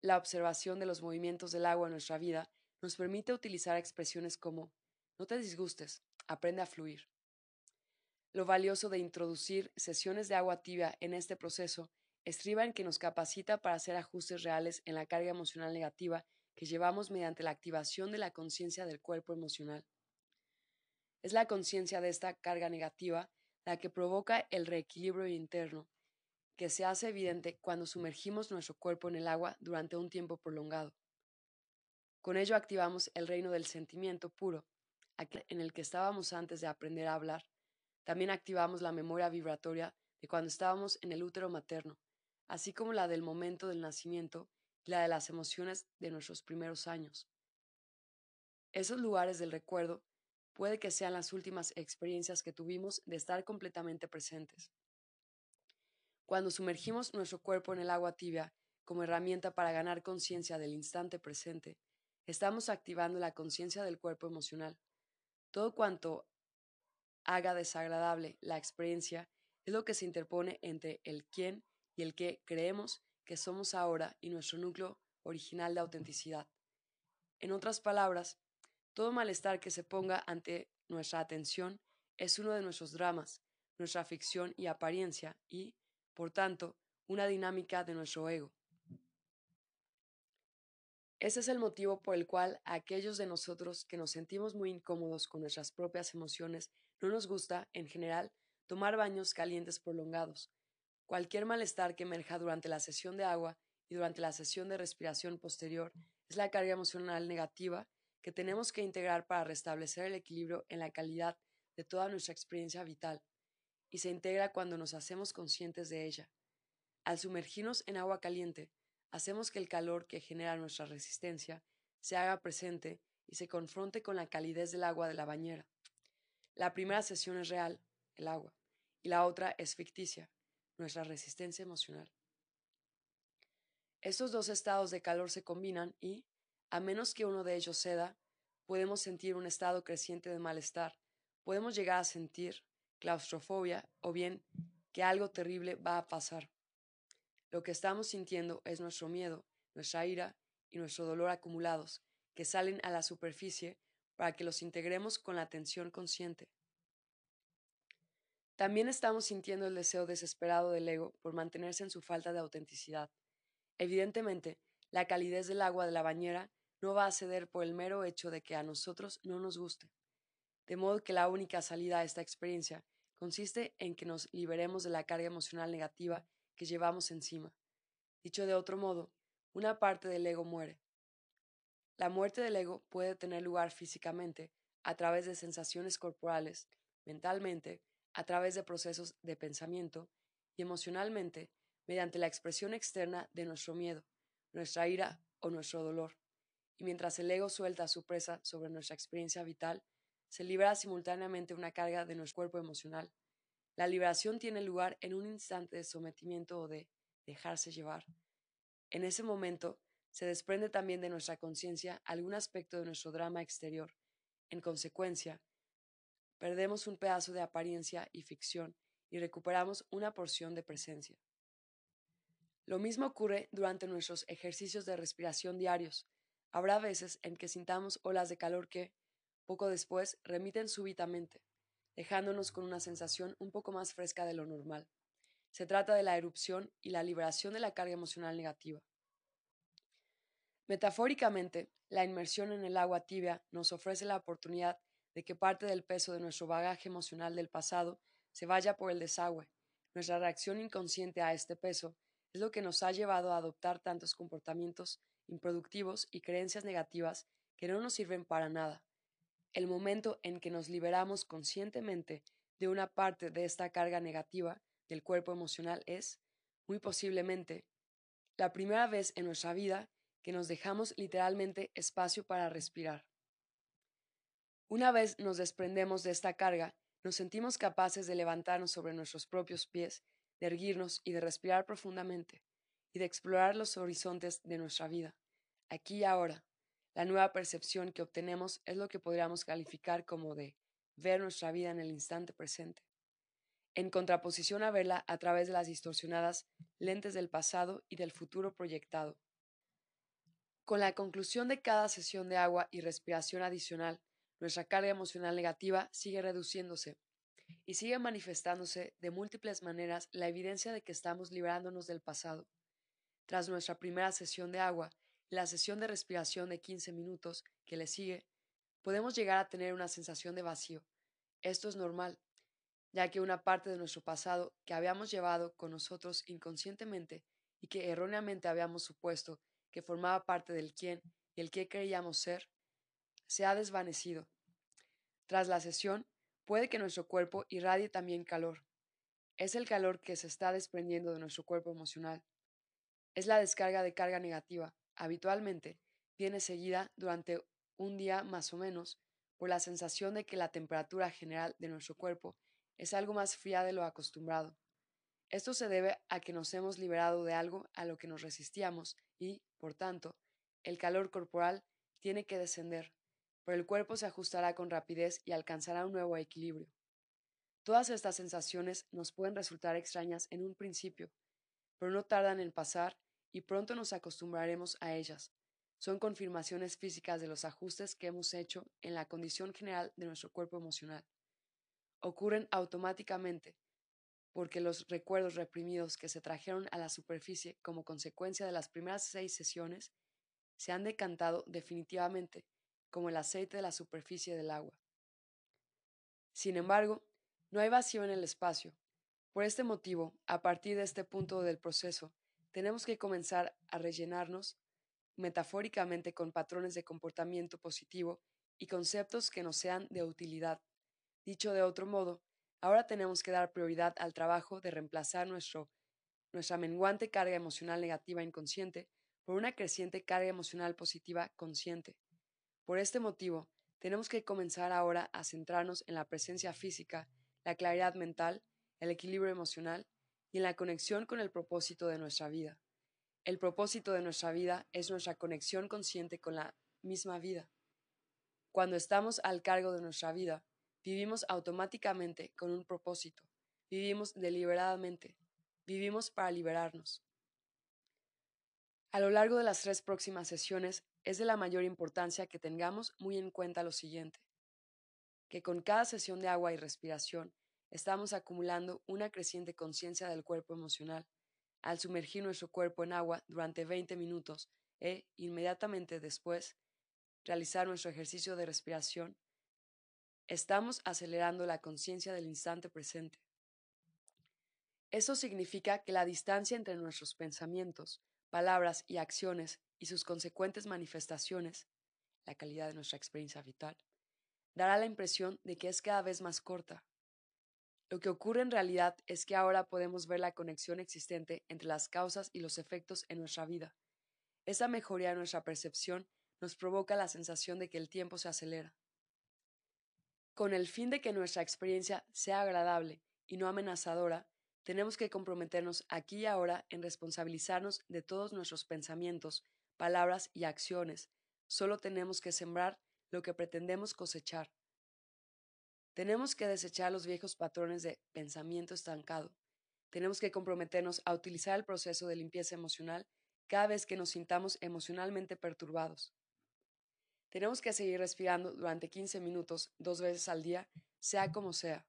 La observación de los movimientos del agua en nuestra vida nos permite utilizar expresiones como no te disgustes, aprende a fluir. Lo valioso de introducir sesiones de agua tibia en este proceso estriba en que nos capacita para hacer ajustes reales en la carga emocional negativa que llevamos mediante la activación de la conciencia del cuerpo emocional. Es la conciencia de esta carga negativa la que provoca el reequilibrio interno, que se hace evidente cuando sumergimos nuestro cuerpo en el agua durante un tiempo prolongado. Con ello activamos el reino del sentimiento puro, en el que estábamos antes de aprender a hablar. También activamos la memoria vibratoria de cuando estábamos en el útero materno, así como la del momento del nacimiento la de las emociones de nuestros primeros años. Esos lugares del recuerdo puede que sean las últimas experiencias que tuvimos de estar completamente presentes. Cuando sumergimos nuestro cuerpo en el agua tibia como herramienta para ganar conciencia del instante presente, estamos activando la conciencia del cuerpo emocional. Todo cuanto haga desagradable la experiencia es lo que se interpone entre el quién y el qué creemos que somos ahora y nuestro núcleo original de autenticidad. En otras palabras, todo malestar que se ponga ante nuestra atención es uno de nuestros dramas, nuestra ficción y apariencia y, por tanto, una dinámica de nuestro ego. Ese es el motivo por el cual a aquellos de nosotros que nos sentimos muy incómodos con nuestras propias emociones no nos gusta, en general, tomar baños calientes prolongados. Cualquier malestar que emerja durante la sesión de agua y durante la sesión de respiración posterior es la carga emocional negativa que tenemos que integrar para restablecer el equilibrio en la calidad de toda nuestra experiencia vital y se integra cuando nos hacemos conscientes de ella. Al sumergirnos en agua caliente, hacemos que el calor que genera nuestra resistencia se haga presente y se confronte con la calidez del agua de la bañera. La primera sesión es real, el agua, y la otra es ficticia, nuestra resistencia emocional. Estos dos estados de calor se combinan y, a menos que uno de ellos ceda, podemos sentir un estado creciente de malestar, podemos llegar a sentir claustrofobia o bien que algo terrible va a pasar. Lo que estamos sintiendo es nuestro miedo, nuestra ira y nuestro dolor acumulados, que salen a la superficie para que los integremos con la atención consciente. También estamos sintiendo el deseo desesperado del ego por mantenerse en su falta de autenticidad. Evidentemente, la calidez del agua de la bañera no va a ceder por el mero hecho de que a nosotros no nos guste de modo que la única salida a esta experiencia consiste en que nos liberemos de la carga emocional negativa que llevamos encima. Dicho de otro modo, una parte del ego muere. La muerte del ego puede tener lugar físicamente, a través de sensaciones corporales, mentalmente, a través de procesos de pensamiento y emocionalmente, mediante la expresión externa de nuestro miedo, nuestra ira o nuestro dolor. Y mientras el ego suelta su presa sobre nuestra experiencia vital, se libera simultáneamente una carga de nuestro cuerpo emocional. La liberación tiene lugar en un instante de sometimiento o de dejarse llevar. En ese momento se desprende también de nuestra conciencia algún aspecto de nuestro drama exterior. En consecuencia, perdemos un pedazo de apariencia y ficción y recuperamos una porción de presencia. Lo mismo ocurre durante nuestros ejercicios de respiración diarios. Habrá veces en que sintamos olas de calor que, poco después remiten súbitamente, dejándonos con una sensación un poco más fresca de lo normal. Se trata de la erupción y la liberación de la carga emocional negativa. Metafóricamente, la inmersión en el agua tibia nos ofrece la oportunidad de que parte del peso de nuestro bagaje emocional del pasado se vaya por el desagüe. Nuestra reacción inconsciente a este peso es lo que nos ha llevado a adoptar tantos comportamientos improductivos y creencias negativas que no nos sirven para nada. El momento en que nos liberamos conscientemente de una parte de esta carga negativa del cuerpo emocional es, muy posiblemente, la primera vez en nuestra vida que nos dejamos literalmente espacio para respirar. Una vez nos desprendemos de esta carga, nos sentimos capaces de levantarnos sobre nuestros propios pies, de erguirnos y de respirar profundamente, y de explorar los horizontes de nuestra vida, aquí y ahora, la nueva percepción que obtenemos es lo que podríamos calificar como de ver nuestra vida en el instante presente, en contraposición a verla a través de las distorsionadas lentes del pasado y del futuro proyectado. Con la conclusión de cada sesión de agua y respiración adicional, nuestra carga emocional negativa sigue reduciéndose y sigue manifestándose de múltiples maneras la evidencia de que estamos liberándonos del pasado. Tras nuestra primera sesión de agua la sesión de respiración de 15 minutos que le sigue, podemos llegar a tener una sensación de vacío. Esto es normal, ya que una parte de nuestro pasado que habíamos llevado con nosotros inconscientemente y que erróneamente habíamos supuesto que formaba parte del quién y el que creíamos ser, se ha desvanecido. Tras la sesión, puede que nuestro cuerpo irradie también calor. Es el calor que se está desprendiendo de nuestro cuerpo emocional. Es la descarga de carga negativa. Habitualmente viene seguida durante un día más o menos por la sensación de que la temperatura general de nuestro cuerpo es algo más fría de lo acostumbrado. Esto se debe a que nos hemos liberado de algo a lo que nos resistíamos y, por tanto, el calor corporal tiene que descender, pero el cuerpo se ajustará con rapidez y alcanzará un nuevo equilibrio. Todas estas sensaciones nos pueden resultar extrañas en un principio, pero no tardan en pasar y pronto nos acostumbraremos a ellas. Son confirmaciones físicas de los ajustes que hemos hecho en la condición general de nuestro cuerpo emocional. Ocurren automáticamente, porque los recuerdos reprimidos que se trajeron a la superficie como consecuencia de las primeras seis sesiones se han decantado definitivamente como el aceite de la superficie del agua. Sin embargo, no hay vacío en el espacio. Por este motivo, a partir de este punto del proceso, tenemos que comenzar a rellenarnos metafóricamente con patrones de comportamiento positivo y conceptos que nos sean de utilidad. Dicho de otro modo, Ahora tenemos que dar prioridad al trabajo de reemplazar nuestra menguante carga emocional negativa inconsciente por una creciente carga emocional positiva consciente. Por este motivo, tenemos que comenzar ahora a centrarnos en la presencia física, la claridad mental, el equilibrio emocional y en la conexión con el propósito de nuestra vida. El propósito de nuestra vida es nuestra conexión consciente con la misma vida. Cuando estamos al cargo de nuestra vida, Vivimos automáticamente con un propósito. Vivimos deliberadamente. Vivimos para liberarnos. A lo largo de las tres próximas sesiones es de la mayor importancia que tengamos muy en cuenta lo siguiente, que con cada sesión de agua y respiración estamos acumulando una creciente conciencia del cuerpo emocional. Al sumergir nuestro cuerpo en agua durante 20 minutos e, inmediatamente después, realizar nuestro ejercicio de respiración, Estamos acelerando la conciencia del instante presente. Eso significa que la distancia entre nuestros pensamientos, palabras y acciones y sus consecuentes manifestaciones, la calidad de nuestra experiencia vital, dará la impresión de que es cada vez más corta. Lo que ocurre en realidad es que ahora podemos ver la conexión existente entre las causas y los efectos en nuestra vida. Esa mejoría de nuestra percepción nos provoca la sensación de que el tiempo se acelera. Con el fin de que nuestra experiencia sea agradable y no amenazadora, tenemos que comprometernos aquí y ahora en responsabilizarnos de todos nuestros pensamientos, palabras y acciones. Solo tenemos que sembrar lo que pretendemos cosechar. Tenemos que desechar los viejos patrones de pensamiento estancado. Tenemos que comprometernos a utilizar el proceso de limpieza emocional cada vez que nos sintamos emocionalmente perturbados. Tenemos que seguir respirando durante 15 minutos, dos veces al día, sea como sea.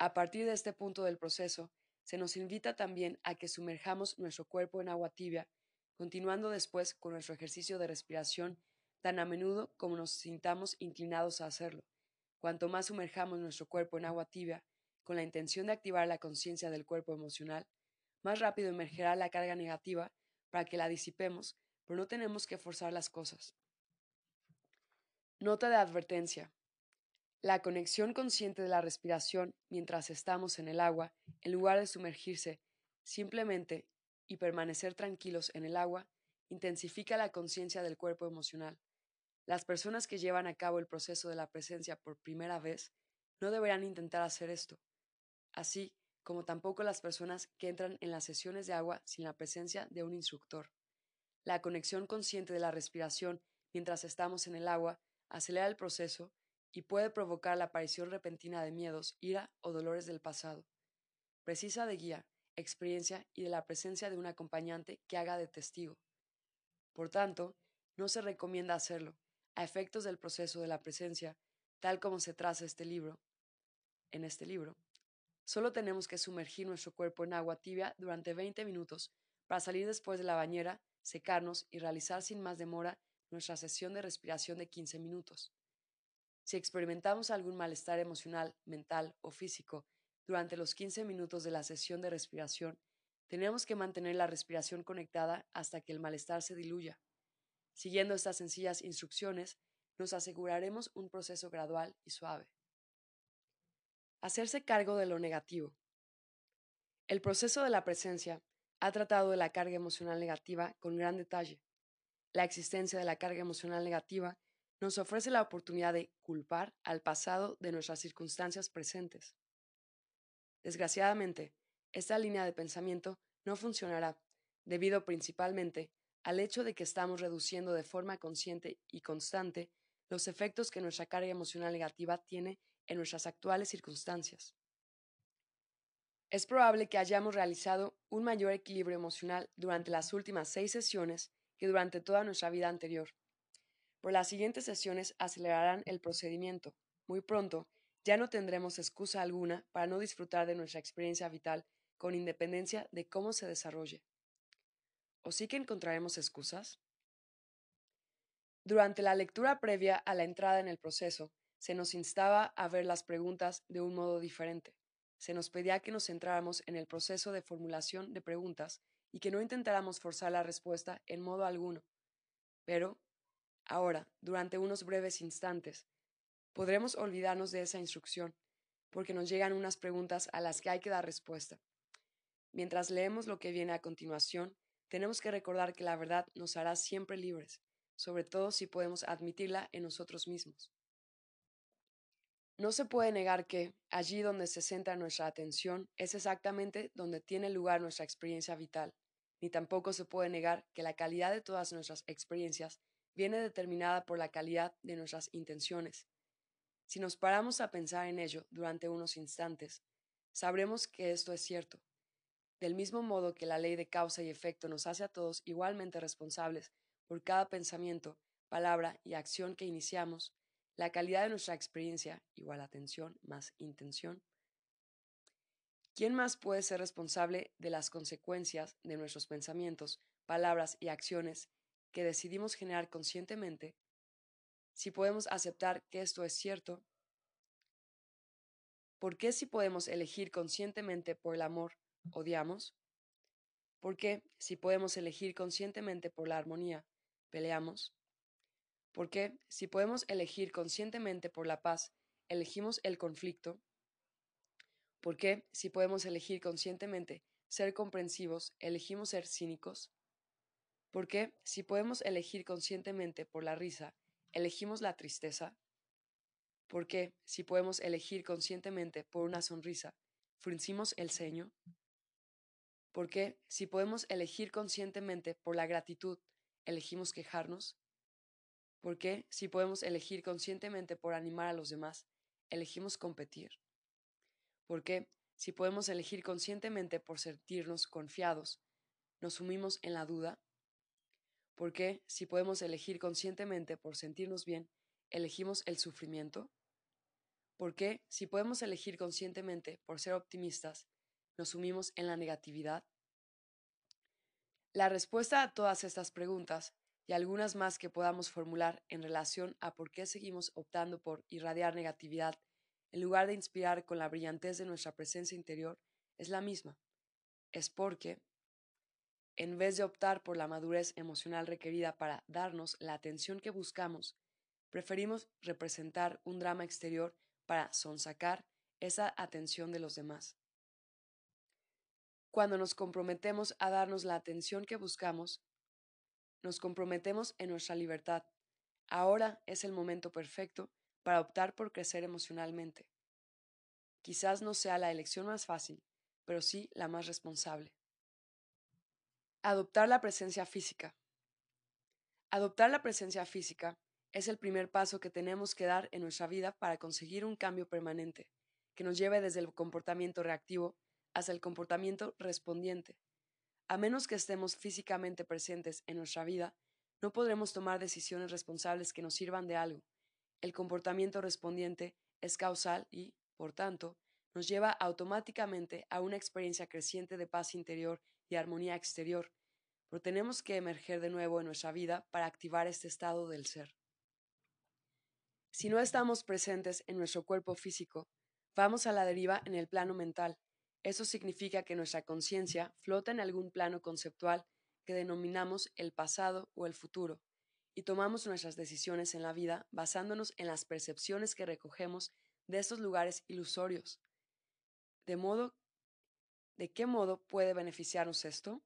A partir de este punto del proceso, se nos invita también a que sumerjamos nuestro cuerpo en agua tibia, continuando después con nuestro ejercicio de respiración tan a menudo como nos sintamos inclinados a hacerlo. Cuanto más sumerjamos nuestro cuerpo en agua tibia, con la intención de activar la conciencia del cuerpo emocional, más rápido emergerá la carga negativa para que la disipemos, pero no tenemos que forzar las cosas. Nota de advertencia. La conexión consciente de la respiración mientras estamos en el agua, en lugar de sumergirse simplemente y permanecer tranquilos en el agua, intensifica la conciencia del cuerpo emocional. Las personas que llevan a cabo el proceso de la presencia por primera vez no deberán intentar hacer esto, así como tampoco las personas que entran en las sesiones de agua sin la presencia de un instructor. La conexión consciente de la respiración mientras estamos en el agua acelera el proceso y puede provocar la aparición repentina de miedos, ira o dolores del pasado. Precisa de guía, experiencia y de la presencia de un acompañante que haga de testigo. Por tanto, no se recomienda hacerlo, a efectos del proceso de la presencia, tal como se traza este libro. En este libro, solo tenemos que sumergir nuestro cuerpo en agua tibia durante 20 minutos para salir después de la bañera, secarnos y realizar sin más demora nuestra sesión de respiración de 15 minutos. Si experimentamos algún malestar emocional, mental o físico durante los 15 minutos de la sesión de respiración, tenemos que mantener la respiración conectada hasta que el malestar se diluya. Siguiendo estas sencillas instrucciones, nos aseguraremos un proceso gradual y suave. Hacerse cargo de lo negativo. El proceso de la presencia ha tratado de la carga emocional negativa con gran detalle. La existencia de la carga emocional negativa nos ofrece la oportunidad de culpar al pasado de nuestras circunstancias presentes. Desgraciadamente, esta línea de pensamiento no funcionará, debido principalmente al hecho de que estamos reduciendo de forma consciente y constante los efectos que nuestra carga emocional negativa tiene en nuestras actuales circunstancias. Es probable que hayamos realizado un mayor equilibrio emocional durante las últimas seis sesiones que durante toda nuestra vida anterior. Por las siguientes sesiones acelerarán el procedimiento. Muy pronto, ya no tendremos excusa alguna para no disfrutar de nuestra experiencia vital con independencia de cómo se desarrolle. ¿O sí que encontraremos excusas? Durante la lectura previa a la entrada en el proceso, se nos instaba a ver las preguntas de un modo diferente. Se nos pedía que nos centráramos en el proceso de formulación de preguntas y que no intentáramos forzar la respuesta en modo alguno. Pero, ahora, durante unos breves instantes, podremos olvidarnos de esa instrucción, porque nos llegan unas preguntas a las que hay que dar respuesta. Mientras leemos lo que viene a continuación, tenemos que recordar que la verdad nos hará siempre libres, sobre todo si podemos admitirla en nosotros mismos. No se puede negar que, allí donde se centra nuestra atención, es exactamente donde tiene lugar nuestra experiencia vital, ni tampoco se puede negar que la calidad de todas nuestras experiencias viene determinada por la calidad de nuestras intenciones. Si nos paramos a pensar en ello durante unos instantes, sabremos que esto es cierto. Del mismo modo que la ley de causa y efecto nos hace a todos igualmente responsables por cada pensamiento, palabra y acción que iniciamos, la calidad de nuestra experiencia, igual atención más intención. ¿Quién más puede ser responsable de las consecuencias de nuestros pensamientos, palabras y acciones que decidimos generar conscientemente? Si podemos aceptar que esto es cierto, ¿por qué si podemos elegir conscientemente por el amor, odiamos? ¿Por qué si podemos elegir conscientemente por la armonía, peleamos? Porque si podemos elegir conscientemente por la paz, elegimos el conflicto. Porque si podemos elegir conscientemente ser comprensivos, elegimos ser cínicos. Porque si podemos elegir conscientemente por la risa, elegimos la tristeza. Porque si podemos elegir conscientemente por una sonrisa, fruncimos el ceño. Porque si podemos elegir conscientemente por la gratitud, elegimos quejarnos. ¿Por qué, si podemos elegir conscientemente por animar a los demás, elegimos competir? ¿Por qué, si podemos elegir conscientemente por sentirnos confiados, nos sumimos en la duda? ¿Por qué, si podemos elegir conscientemente por sentirnos bien, elegimos el sufrimiento? ¿Por qué, si podemos elegir conscientemente por ser optimistas, nos sumimos en la negatividad? La respuesta a todas estas preguntas y algunas más que podamos formular en relación a por qué seguimos optando por irradiar negatividad en lugar de inspirar con la brillantez de nuestra presencia interior es la misma. Es porque, en vez de optar por la madurez emocional requerida para darnos la atención que buscamos, preferimos representar un drama exterior para sonsacar esa atención de los demás. Cuando nos comprometemos a darnos la atención que buscamos, nos comprometemos en nuestra libertad. Ahora es el momento perfecto para optar por crecer emocionalmente. Quizás no sea la elección más fácil, pero sí la más responsable. Adoptar la presencia física. Adoptar la presencia física es el primer paso que tenemos que dar en nuestra vida para conseguir un cambio permanente, que nos lleve desde el comportamiento reactivo hasta el comportamiento respondiente, a menos que estemos físicamente presentes en nuestra vida, no podremos tomar decisiones responsables que nos sirvan de algo. El comportamiento respondiente es causal y, por tanto, nos lleva automáticamente a una experiencia creciente de paz interior y armonía exterior, pero tenemos que emerger de nuevo en nuestra vida para activar este estado del ser. Si no estamos presentes en nuestro cuerpo físico, vamos a la deriva en el plano mental. Eso significa que nuestra conciencia flota en algún plano conceptual que denominamos el pasado o el futuro, y tomamos nuestras decisiones en la vida basándonos en las percepciones que recogemos de estos lugares ilusorios. De modo, ¿de qué modo puede beneficiarnos esto?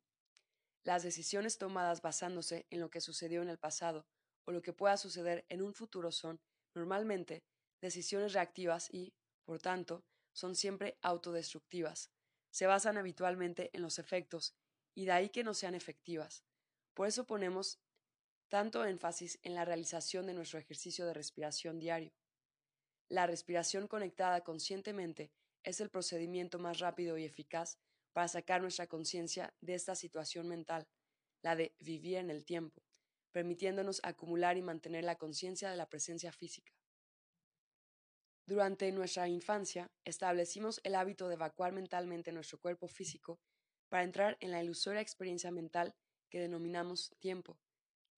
Las decisiones tomadas basándose en lo que sucedió en el pasado o lo que pueda suceder en un futuro son, normalmente, decisiones reactivas y, por tanto, son siempre autodestructivas. Se basan habitualmente en los efectos y de ahí que no sean efectivas. Por eso ponemos tanto énfasis en la realización de nuestro ejercicio de respiración diario. La respiración conectada conscientemente es el procedimiento más rápido y eficaz para sacar nuestra conciencia de esta situación mental, la de vivir en el tiempo, permitiéndonos acumular y mantener la conciencia de la presencia física. Durante nuestra infancia establecimos el hábito de evacuar mentalmente nuestro cuerpo físico para entrar en la ilusoria experiencia mental que denominamos tiempo.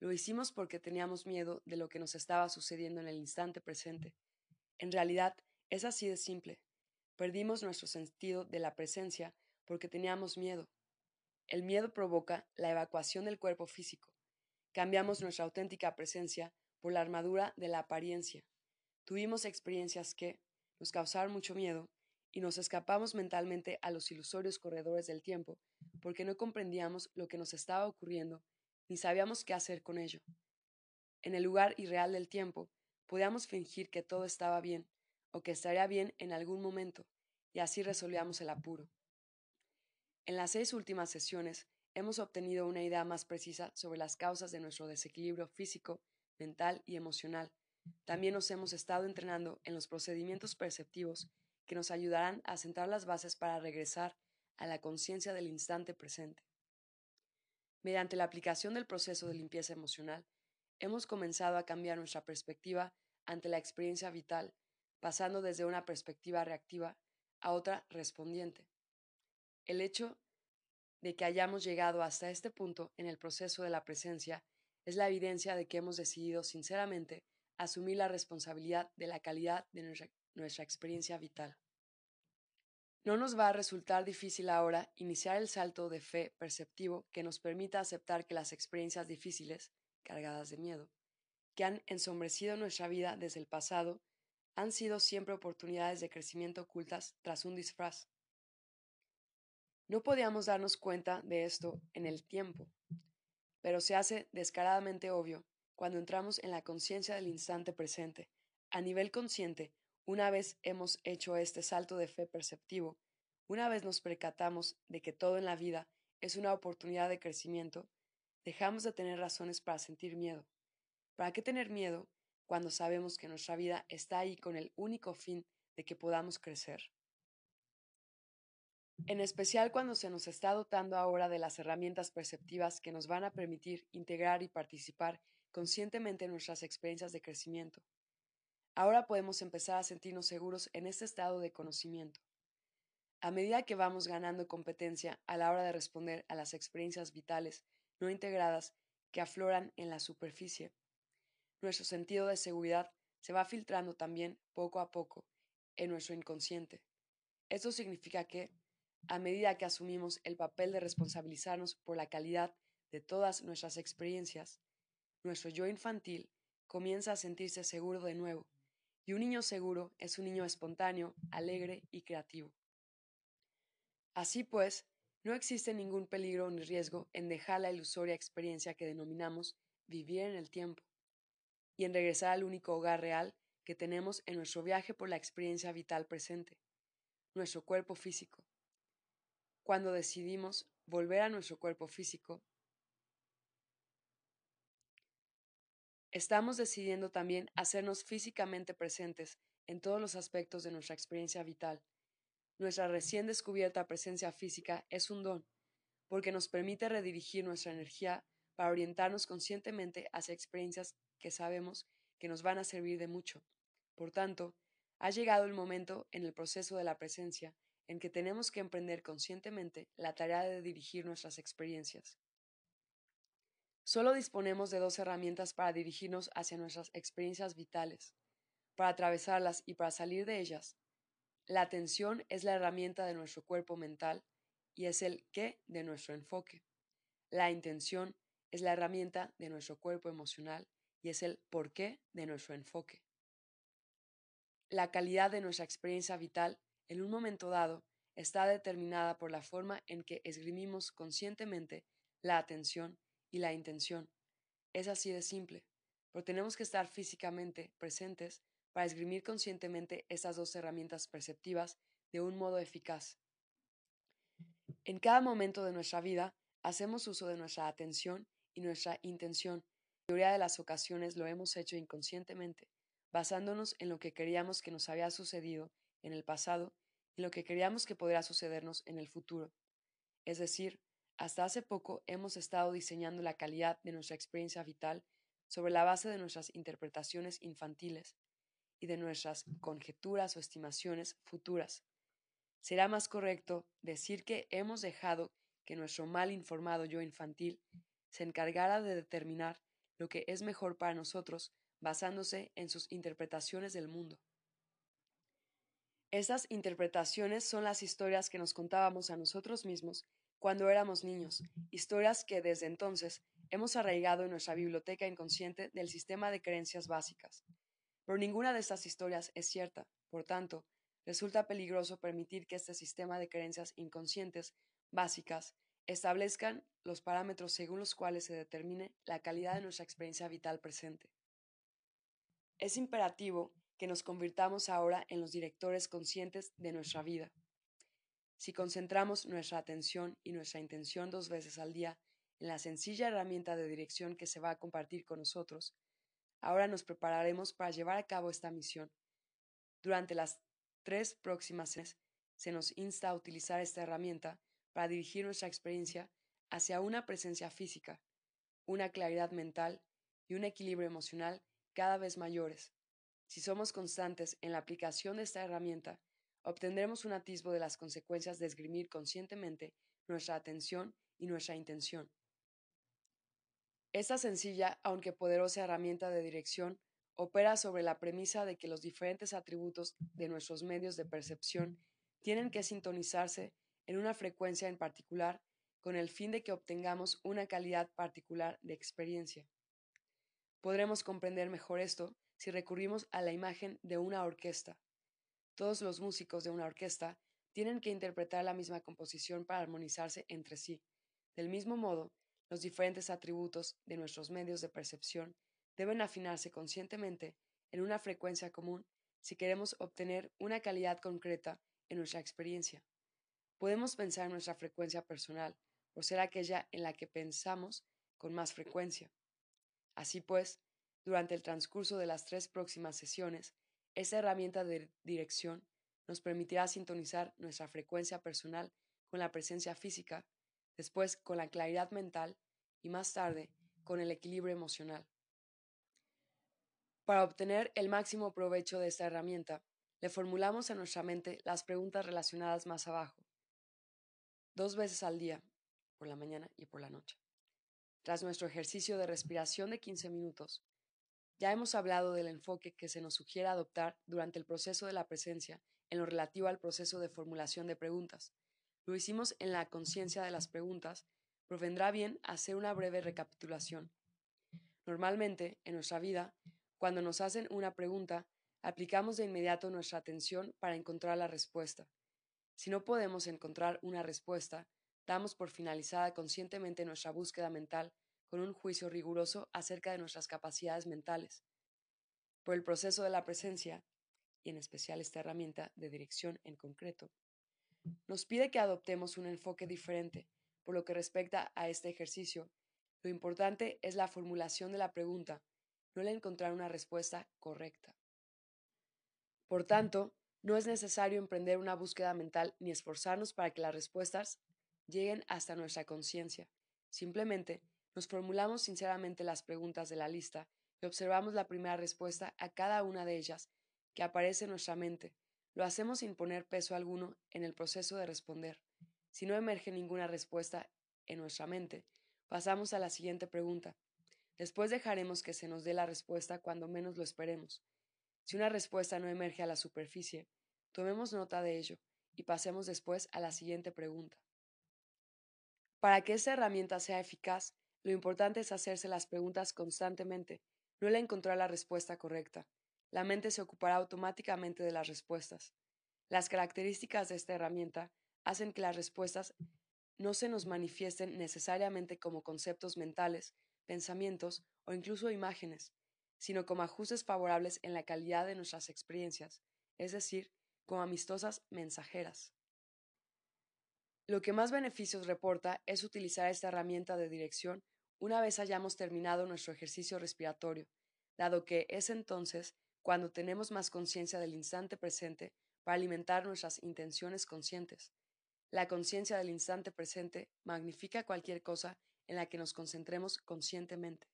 Lo hicimos porque teníamos miedo de lo que nos estaba sucediendo en el instante presente. En realidad, es así de simple. Perdimos nuestro sentido de la presencia porque teníamos miedo. El miedo provoca la evacuación del cuerpo físico. Cambiamos nuestra auténtica presencia por la armadura de la apariencia. Tuvimos experiencias que nos causaron mucho miedo y nos escapamos mentalmente a los ilusorios corredores del tiempo porque no comprendíamos lo que nos estaba ocurriendo ni sabíamos qué hacer con ello. En el lugar irreal del tiempo, podíamos fingir que todo estaba bien o que estaría bien en algún momento, y así resolvíamos el apuro. En las seis últimas sesiones hemos obtenido una idea más precisa sobre las causas de nuestro desequilibrio físico, mental y emocional. También nos hemos estado entrenando en los procedimientos perceptivos que nos ayudarán a sentar las bases para regresar a la conciencia del instante presente. Mediante la aplicación del proceso de limpieza emocional, hemos comenzado a cambiar nuestra perspectiva ante la experiencia vital, pasando desde una perspectiva reactiva a otra respondiente. El hecho de que hayamos llegado hasta este punto en el proceso de la presencia es la evidencia de que hemos decidido sinceramente asumir la responsabilidad de la calidad de nuestra experiencia vital. No nos va a resultar difícil ahora iniciar el salto de fe perceptivo que nos permita aceptar que las experiencias difíciles, cargadas de miedo, que han ensombrecido nuestra vida desde el pasado, han sido siempre oportunidades de crecimiento ocultas tras un disfraz. No podíamos darnos cuenta de esto en el tiempo, pero se hace descaradamente obvio cuando entramos en la conciencia del instante presente. A nivel consciente, una vez hemos hecho este salto de fe perceptivo, una vez nos percatamos de que todo en la vida es una oportunidad de crecimiento, dejamos de tener razones para sentir miedo. ¿Para qué tener miedo cuando sabemos que nuestra vida está ahí con el único fin de que podamos crecer? En especial cuando se nos está dotando ahora de las herramientas perceptivas que nos van a permitir integrar y participar conscientemente en nuestras experiencias de crecimiento. Ahora podemos empezar a sentirnos seguros en este estado de conocimiento. A medida que vamos ganando competencia a la hora de responder a las experiencias vitales no integradas que afloran en la superficie, nuestro sentido de seguridad se va filtrando también poco a poco en nuestro inconsciente. Esto significa que, a medida que asumimos el papel de responsabilizarnos por la calidad de todas nuestras experiencias, nuestro yo infantil comienza a sentirse seguro de nuevo y un niño seguro es un niño espontáneo, alegre y creativo. Así pues, no existe ningún peligro ni riesgo en dejar la ilusoria experiencia que denominamos vivir en el tiempo y en regresar al único hogar real que tenemos en nuestro viaje por la experiencia vital presente, nuestro cuerpo físico. Cuando decidimos volver a nuestro cuerpo físico, Estamos decidiendo también hacernos físicamente presentes en todos los aspectos de nuestra experiencia vital. Nuestra recién descubierta presencia física es un don, porque nos permite redirigir nuestra energía para orientarnos conscientemente hacia experiencias que sabemos que nos van a servir de mucho. Por tanto, ha llegado el momento en el proceso de la presencia en que tenemos que emprender conscientemente la tarea de dirigir nuestras experiencias. Solo disponemos de dos herramientas para dirigirnos hacia nuestras experiencias vitales, para atravesarlas y para salir de ellas. La atención es la herramienta de nuestro cuerpo mental y es el qué de nuestro enfoque. La intención es la herramienta de nuestro cuerpo emocional y es el por qué de nuestro enfoque. La calidad de nuestra experiencia vital en un momento dado está determinada por la forma en que esgrimimos conscientemente la atención y la intención. Es así de simple, pero tenemos que estar físicamente presentes para esgrimir conscientemente estas dos herramientas perceptivas de un modo eficaz. En cada momento de nuestra vida hacemos uso de nuestra atención y nuestra intención. La mayoría de las ocasiones lo hemos hecho inconscientemente, basándonos en lo que queríamos que nos había sucedido en el pasado y lo que queríamos que podría sucedernos en el futuro. Es decir, hasta hace poco hemos estado diseñando la calidad de nuestra experiencia vital sobre la base de nuestras interpretaciones infantiles y de nuestras conjeturas o estimaciones futuras. Será más correcto decir que hemos dejado que nuestro mal informado yo infantil se encargara de determinar lo que es mejor para nosotros basándose en sus interpretaciones del mundo. Estas interpretaciones son las historias que nos contábamos a nosotros mismos cuando éramos niños, historias que desde entonces hemos arraigado en nuestra biblioteca inconsciente del sistema de creencias básicas. Pero ninguna de estas historias es cierta, por tanto, resulta peligroso permitir que este sistema de creencias inconscientes básicas establezcan los parámetros según los cuales se determine la calidad de nuestra experiencia vital presente. Es imperativo que nos convirtamos ahora en los directores conscientes de nuestra vida. Si concentramos nuestra atención y nuestra intención dos veces al día en la sencilla herramienta de dirección que se va a compartir con nosotros, ahora nos prepararemos para llevar a cabo esta misión. Durante las tres próximas se nos insta a utilizar esta herramienta para dirigir nuestra experiencia hacia una presencia física, una claridad mental y un equilibrio emocional cada vez mayores. Si somos constantes en la aplicación de esta herramienta, obtendremos un atisbo de las consecuencias de esgrimir conscientemente nuestra atención y nuestra intención. Esta sencilla, aunque poderosa herramienta de dirección, opera sobre la premisa de que los diferentes atributos de nuestros medios de percepción tienen que sintonizarse en una frecuencia en particular con el fin de que obtengamos una calidad particular de experiencia. Podremos comprender mejor esto si recurrimos a la imagen de una orquesta. Todos los músicos de una orquesta tienen que interpretar la misma composición para armonizarse entre sí. Del mismo modo, los diferentes atributos de nuestros medios de percepción deben afinarse conscientemente en una frecuencia común si queremos obtener una calidad concreta en nuestra experiencia. Podemos pensar en nuestra frecuencia personal por ser aquella en la que pensamos con más frecuencia. Así pues, durante el transcurso de las tres próximas sesiones, esta herramienta de dirección nos permitirá sintonizar nuestra frecuencia personal con la presencia física, después con la claridad mental y más tarde con el equilibrio emocional. Para obtener el máximo provecho de esta herramienta, le formulamos a nuestra mente las preguntas relacionadas más abajo, dos veces al día, por la mañana y por la noche. Tras nuestro ejercicio de respiración de 15 minutos, ya hemos hablado del enfoque que se nos sugiere adoptar durante el proceso de la presencia en lo relativo al proceso de formulación de preguntas. Lo hicimos en la conciencia de las preguntas, pero vendrá bien hacer una breve recapitulación. Normalmente, en nuestra vida, cuando nos hacen una pregunta, aplicamos de inmediato nuestra atención para encontrar la respuesta. Si no podemos encontrar una respuesta, damos por finalizada conscientemente nuestra búsqueda mental con un juicio riguroso acerca de nuestras capacidades mentales. Por el proceso de la presencia, y en especial esta herramienta de dirección en concreto, nos pide que adoptemos un enfoque diferente. Por lo que respecta a este ejercicio, lo importante es la formulación de la pregunta, no el encontrar una respuesta correcta. Por tanto, no es necesario emprender una búsqueda mental ni esforzarnos para que las respuestas lleguen hasta nuestra conciencia. Simplemente Nos formulamos sinceramente las preguntas de la lista y observamos la primera respuesta a cada una de ellas que aparece en nuestra mente. Lo hacemos sin poner peso alguno en el proceso de responder. Si no emerge ninguna respuesta en nuestra mente, pasamos a la siguiente pregunta. Después dejaremos que se nos dé la respuesta cuando menos lo esperemos. Si una respuesta no emerge a la superficie, tomemos nota de ello y pasemos después a la siguiente pregunta. Para que esta herramienta sea eficaz, lo importante es hacerse las preguntas constantemente, no el encontrar la respuesta correcta. La mente se ocupará automáticamente de las respuestas. Las características de esta herramienta hacen que las respuestas no se nos manifiesten necesariamente como conceptos mentales, pensamientos o incluso imágenes, sino como ajustes favorables en la calidad de nuestras experiencias, es decir, como amistosas mensajeras. Lo que más beneficios reporta es utilizar esta herramienta de dirección una vez hayamos terminado nuestro ejercicio respiratorio, dado que es entonces cuando tenemos más conciencia del instante presente para alimentar nuestras intenciones conscientes. La conciencia del instante presente magnifica cualquier cosa en la que nos concentremos conscientemente.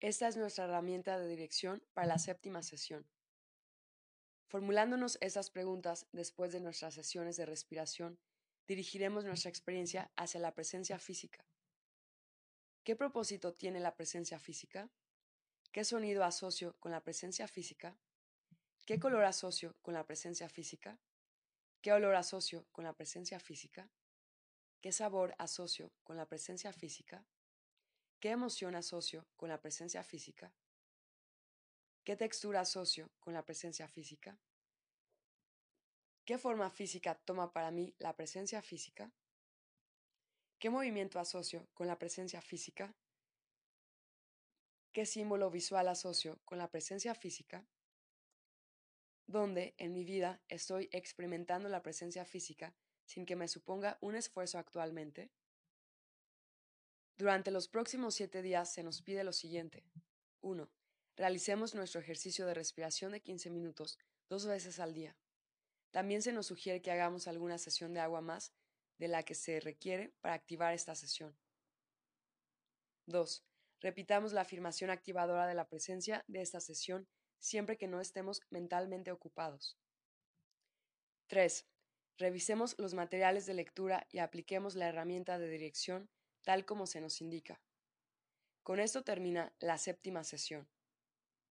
Esta es nuestra herramienta de dirección para la séptima sesión. Formulándonos esas preguntas después de nuestras sesiones de respiración, dirigiremos nuestra experiencia hacia la presencia física. ¿Qué propósito tiene la presencia física? ¿Qué sonido asocio con la presencia física? ¿Qué color asocio con la presencia física? ¿Qué olor asocio con la presencia física? ¿Qué sabor asocio con la presencia física? ¿Qué emoción asocio con la presencia física? ¿Qué textura asocio con la presencia física? ¿Qué forma física toma para mí la presencia física? ¿Qué movimiento asocio con la presencia física? ¿Qué símbolo visual asocio con la presencia física? ¿Dónde en mi vida estoy experimentando la presencia física sin que me suponga un esfuerzo actualmente? Durante los próximos siete días se nos pide lo siguiente. 1. Realicemos nuestro ejercicio de respiración de 15 minutos dos veces al día. También se nos sugiere que hagamos alguna sesión de agua más de la que se requiere para activar esta sesión. 2. Repitamos la afirmación activadora de la presencia de esta sesión siempre que no estemos mentalmente ocupados. 3. Revisemos los materiales de lectura y apliquemos la herramienta de dirección tal como se nos indica. Con esto termina la séptima sesión.